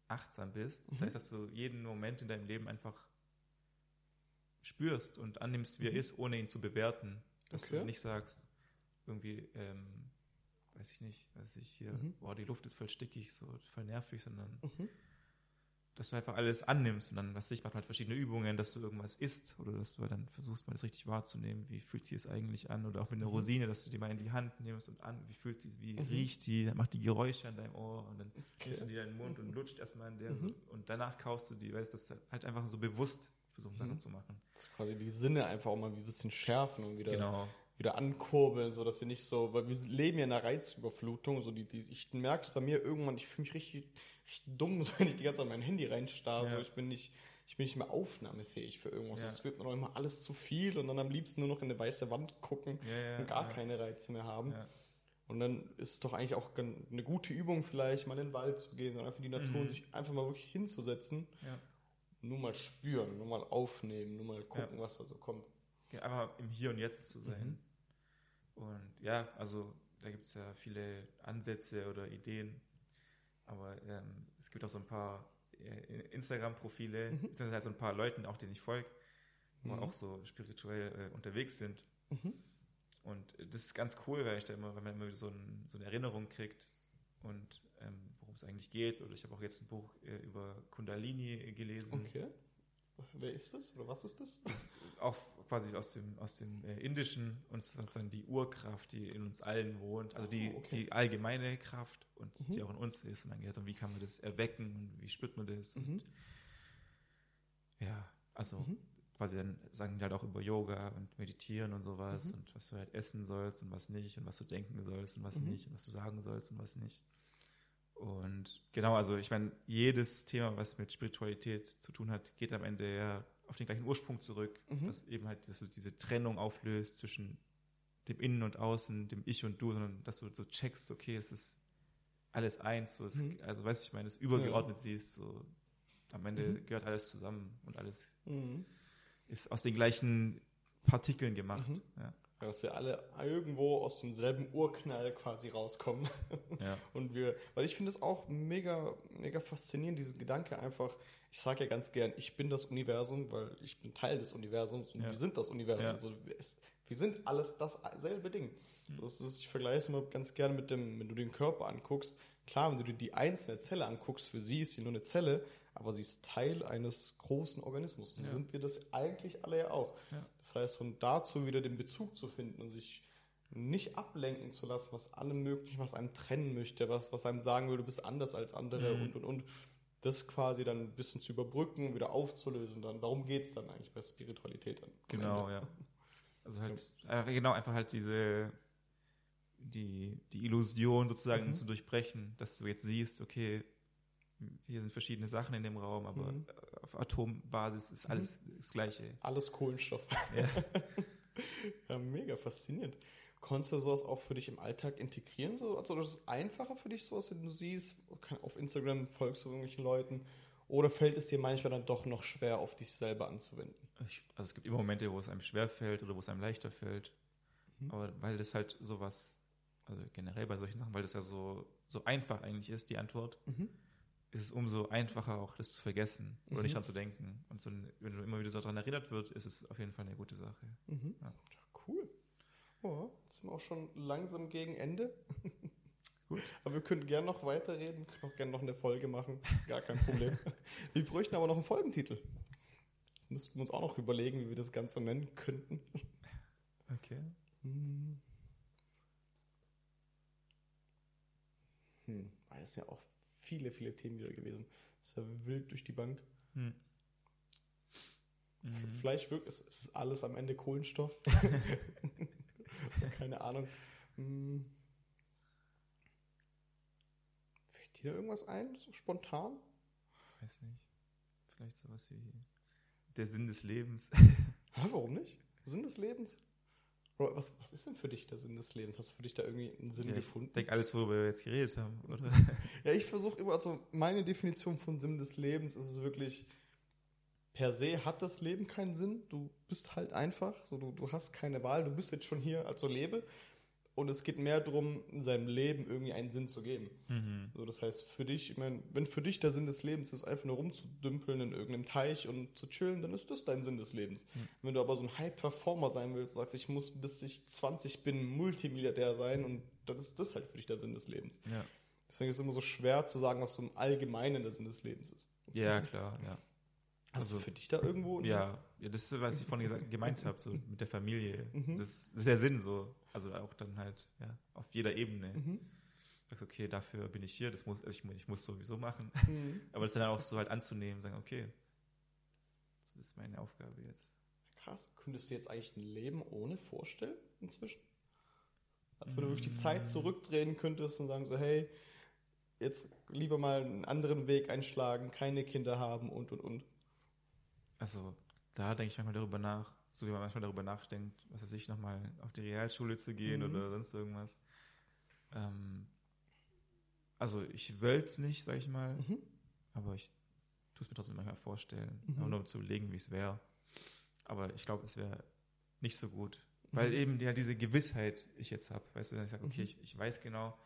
achtsam bist. Das mhm. heißt, dass du jeden Moment in deinem Leben einfach spürst und annimmst, wie er mhm. ist, ohne ihn zu bewerten. Dass okay. du nicht sagst, irgendwie, ähm, weiß ich nicht, weiß ich hier, mhm. boah, die Luft ist voll stickig, so voll nervig, sondern mhm dass du einfach alles annimmst und dann, was ich, macht halt verschiedene Übungen, dass du irgendwas isst oder dass du halt dann versuchst, mal das richtig wahrzunehmen, wie fühlt sich es eigentlich an oder auch mit einer mhm. Rosine, dass du die mal in die Hand nimmst und an, wie fühlt sie, wie mhm. riecht die, dann macht die Geräusche an deinem Ohr und dann okay. du die in deinen Mund und lutscht erstmal an der mhm. und danach kaust du die, weißt, dass halt einfach so bewusst versuchen, Sachen mhm. zu machen. Das quasi die Sinne einfach auch mal ein bisschen schärfen und wieder genau wieder ankurbeln, so dass sie nicht so, weil wir leben ja in einer Reizüberflutung, so die, die ich merke es bei mir irgendwann, ich fühle mich richtig, richtig dumm, so wenn ich die ganze Zeit mein Handy reinstarre, ja. so ich bin nicht, ich bin nicht mehr aufnahmefähig für irgendwas. Es wird mir noch immer alles zu viel und dann am liebsten nur noch in eine weiße Wand gucken ja, und gar keine Reize mehr haben. Und dann ist es doch eigentlich auch eine gute Übung vielleicht, mal in den Wald zu gehen und einfach die Natur mhm. und sich einfach mal wirklich hinzusetzen. Nur mal spüren, nur mal aufnehmen, nur mal gucken, was da so kommt. Ja, einfach im Hier und Jetzt zu sein. Mhm. Und ja, also da gibt es ja viele Ansätze oder Ideen. Aber ähm, es gibt auch so ein paar äh, Instagram-Profile, mhm. beziehungsweise halt so ein paar Leuten, auch denen ich folge, wo mhm. auch so spirituell äh, unterwegs sind. Mhm. Und das ist ganz cool, weil ich da immer, wenn man immer so, ein, so eine Erinnerung kriegt und ähm, worum es eigentlich geht. Oder ich habe auch jetzt ein Buch äh, über Kundalini gelesen. Okay. Wer ist das oder was ist das? das ist auch quasi aus dem, aus dem äh, Indischen und sozusagen die Urkraft, die in uns allen wohnt, also die, oh, okay. die allgemeine Kraft und mhm. die auch in uns ist. Und dann geht es um, wie kann man das erwecken und wie spürt man das? Mhm. Und ja, also mhm. quasi dann sagen die halt auch über Yoga und Meditieren und sowas mhm. und was du halt essen sollst und was nicht und was du denken sollst und was mhm. nicht und was du sagen sollst und was nicht. Und genau, also ich meine, jedes Thema, was mit Spiritualität zu tun hat, geht am Ende ja auf den gleichen Ursprung zurück, mhm. dass eben halt dass du diese Trennung auflöst zwischen dem Innen und Außen, dem Ich und Du, sondern dass du so checkst, okay, es ist alles eins, so es, mhm. also weißt du, ich meine, es übergeordnet ja. siehst, so am Ende mhm. gehört alles zusammen und alles mhm. ist aus den gleichen Partikeln gemacht. Mhm. Ja. Dass wir alle irgendwo aus demselben Urknall quasi rauskommen. Ja. Und wir, weil ich finde es auch mega, mega faszinierend, diesen Gedanke einfach, ich sage ja ganz gern, ich bin das Universum, weil ich bin Teil des Universums und Ja. wir sind das Universum. Ja. So, es, wir sind alles dasselbe Ding. Mhm. Das ist, ich vergleiche es immer ganz gerne mit dem, wenn du den Körper anguckst. Klar, wenn du dir die einzelne Zelle anguckst, für sie ist sie nur eine Zelle, aber sie ist Teil eines großen Organismus. So Ja. sind wir das eigentlich alle ja auch. Ja. Das heißt, von dazu wieder den Bezug zu finden und sich nicht ablenken zu lassen, was allem möglichen, was einem trennen möchte, was, was einem sagen würde, du bist anders als andere Mhm. und und und. Das quasi dann ein bisschen zu überbrücken, wieder aufzulösen. Dann, darum geht es dann eigentlich bei Spiritualität. Dann Genau, Ende. ja. Also halt, äh, genau, einfach halt diese, die, die Illusion sozusagen Mhm. zu durchbrechen, dass du jetzt siehst, okay, hier sind verschiedene Sachen in dem Raum, aber Mhm. auf Atombasis ist alles das Gleiche. Alles Kohlenstoff. Ja. Ja, mega faszinierend. Konntest du sowas auch für dich im Alltag integrieren? So? Also das ist einfacher für dich, sowas, wenn du siehst, auf Instagram folgst du irgendwelchen Leuten, oder fällt es dir manchmal dann doch noch schwer, auf dich selber anzuwenden? Ich, also es gibt immer Momente, wo es einem schwer fällt oder wo es einem leichter fällt. Mhm. Aber weil das halt sowas, also generell bei solchen Sachen, weil das ja so, so einfach eigentlich ist, die Antwort, ist es umso einfacher auch, das zu vergessen oder Mhm. nicht dran zu denken. Und so, wenn du immer wieder so daran erinnert wird, ist es auf jeden Fall eine gute Sache. Mhm. Ja. Cool. Ja, jetzt sind wir auch schon langsam gegen Ende. Gut. Aber wir können gerne noch weiterreden, können auch gerne noch eine Folge machen. Gar kein Problem. wir bräuchten aber noch einen Folgentitel. Das müssten wir uns auch noch überlegen, wie wir das Ganze nennen könnten. Okay. Hm. Hm. Ah, Es ja auch viele, viele Themen wieder gewesen. Das ist ja wild durch die Bank. Hm. Mhm. Vielleicht wirklich, es es ist alles am Ende Kohlenstoff. Keine Ahnung. Hm. Fällt dir da irgendwas ein, so spontan? Weiß nicht. Vielleicht sowas wie der Sinn des Lebens. Warum nicht? Sinn des Lebens? Was, was ist denn für dich der Sinn des Lebens? Hast du für dich da irgendwie einen Sinn Ja, ich gefunden? denke, alles, worüber wir jetzt geredet haben, oder? Ja, ich versuche immer, also meine Definition von Sinn des Lebens ist es wirklich, per se hat das Leben keinen Sinn. Du bist halt einfach, so du, du hast keine Wahl, du bist jetzt schon hier, also lebe. Und es geht mehr darum, in seinem Leben irgendwie einen Sinn zu geben. Mhm. So, das heißt, für dich, ich meine, wenn für dich der Sinn des Lebens ist, einfach nur rumzudümpeln in irgendeinem Teich und zu chillen, dann ist das dein Sinn des Lebens. Mhm. Wenn du aber so ein High-Performer sein willst, sagst, ich muss bis ich 20 bin Multimilliardär sein und dann ist das halt für dich der Sinn des Lebens. Ja. Deswegen ist es immer so schwer zu sagen, was so im Allgemeinen der Sinn des Lebens ist. ja, klar, ja. Hast du Also- für dich da irgendwo? Ja, ja, das ist, was ich vorhin gesagt, gemeint habe, so mit der Familie. Mhm. Das, das ist der Sinn so. Also auch dann halt, ja, auf jeder Ebene. Mhm. Sagst, okay, dafür bin ich hier, das muss, also ich, ich muss sowieso machen. Mhm. Aber das dann auch so halt anzunehmen, sagen, okay, das ist meine Aufgabe jetzt. Krass. Könntest du jetzt eigentlich ein Leben ohne vorstellen inzwischen? Als wenn du wirklich die Zeit zurückdrehen könntest und sagen so, hey, jetzt lieber mal einen anderen Weg einschlagen, keine Kinder haben und und und. Also da denke ich manchmal darüber nach, so wie man manchmal darüber nachdenkt, was weiß ich, nochmal auf die Realschule zu gehen Mhm. oder sonst irgendwas. Ähm, also ich es nicht, sag ich mal, Mhm. aber ich tue es mir trotzdem manchmal vorstellen, Mhm. nur um zu überlegen, wie es wäre. Aber ich glaube, es wäre nicht so gut, weil Mhm. eben ja diese Gewissheit ich jetzt habe, weißt du, wenn ich sage, okay, Mhm. ich, ich weiß genau,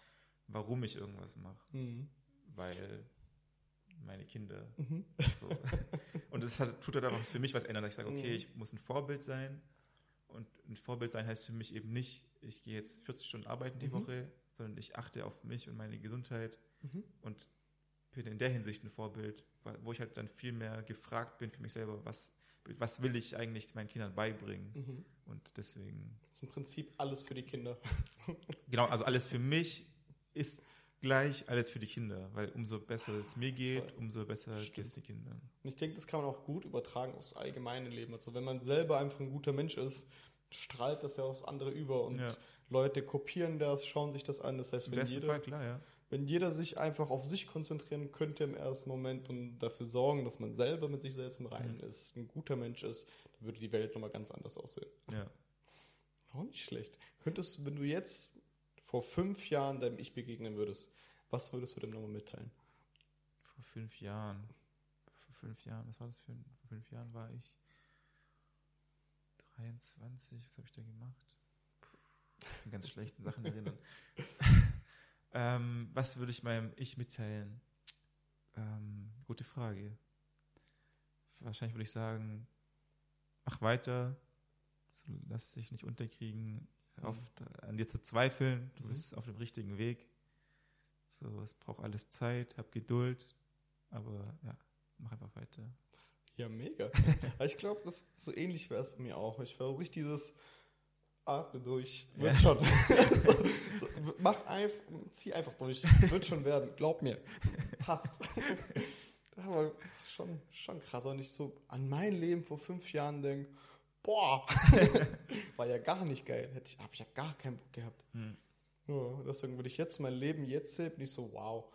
warum ich irgendwas mache, Mhm. weil meine Kinder Mhm. so. Und es hat, tut halt auch für mich was ändern, dass ich sage, okay, Mhm. ich muss ein Vorbild sein. Und ein Vorbild sein heißt für mich eben nicht, ich gehe jetzt 40 Stunden arbeiten die Mhm. Woche, sondern ich achte auf mich und meine Gesundheit Mhm. und bin in der Hinsicht ein Vorbild, wo ich halt dann viel mehr gefragt bin für mich selber, was, was will ich eigentlich meinen Kindern beibringen? Mhm. Und deswegen, Das ist im Prinzip alles für die Kinder. genau, also alles für mich ist gleich alles für die Kinder, weil umso besser es mir geht, Toll. umso besser Stimmt. geht es den Kindern. Und ich denke, das kann man auch gut übertragen aufs allgemeine Leben. Also wenn man selber einfach ein guter Mensch ist, strahlt das ja aufs andere über und Ja. Leute kopieren das, schauen sich das an. Das heißt, wenn jeder, Fall, klar, ja. wenn jeder sich einfach auf sich konzentrieren könnte im ersten Moment und dafür sorgen, dass man selber mit sich selbst im Reinen Mhm. ist, ein guter Mensch ist, dann würde die Welt nochmal ganz anders aussehen. ja. Auch nicht schlecht. Könntest, wenn du jetzt vor fünf Jahren deinem Ich begegnen würdest, was würdest du dem nochmal mitteilen? Vor fünf Jahren. Vor fünf Jahren, was war das für ein, vor fünf Jahren war ich 23, was habe ich da gemacht? an ganz schlechten Sachen erinnern. ähm, was würde ich meinem Ich mitteilen? Ähm, gute Frage. Wahrscheinlich würde ich sagen, mach weiter, lass dich nicht unterkriegen, Auf, an dir zu zweifeln, du Mhm. bist auf dem richtigen Weg. So, es braucht alles Zeit, hab Geduld, aber ja, mach einfach weiter. Ja, mega. Ich glaube, das so ähnlich wäre es bei mir auch. Ich versuche dieses Atme durch. Wird Ja. schon. so, so, mach einfach, zieh einfach durch. Wird schon werden. Glaub mir. Passt. Aber das ist schon, schon krass. Und ich so an mein Leben vor fünf Jahren denke, boah, war ja gar nicht geil. Hätte ich, hab ich ja gar keinen Bock gehabt. Hm. Ja, deswegen würde ich jetzt mein Leben jetzt sehen, bin ich so, wow.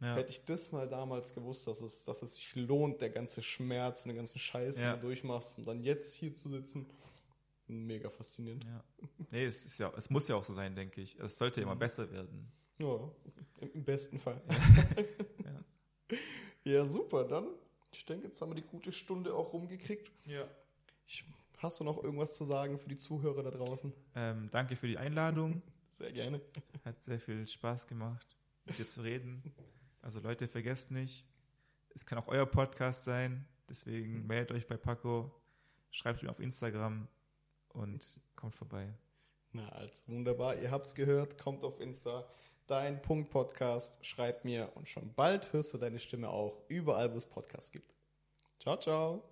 Ja. Hätte ich das mal damals gewusst, dass es, dass es sich lohnt, der ganze Schmerz und den ganzen Scheiß, den Ja. du durchmachst, und dann jetzt hier zu sitzen, mega faszinierend. Ja. Nee, es ist ja, es muss ja auch so sein, denke ich. Es sollte immer Mhm. besser werden. Ja, im, im besten Fall. Ja. Ja, super. Dann, ich denke, jetzt haben wir die gute Stunde auch rumgekriegt. Ja. Ich, hast du noch irgendwas zu sagen für die Zuhörer da draußen? Ähm, danke für die Einladung. Sehr gerne. Hat sehr viel Spaß gemacht, mit dir zu reden. Also Leute, vergesst nicht, es kann auch euer Podcast sein. Deswegen meldet euch bei Paco, schreibt ihm auf Instagram und kommt vorbei. Na, also wunderbar. Ihr habt's gehört. Kommt auf Insta. Dein Punkt Podcast. Schreib mir und schon bald hörst du deine Stimme auch überall, wo es Podcasts gibt. Ciao, ciao.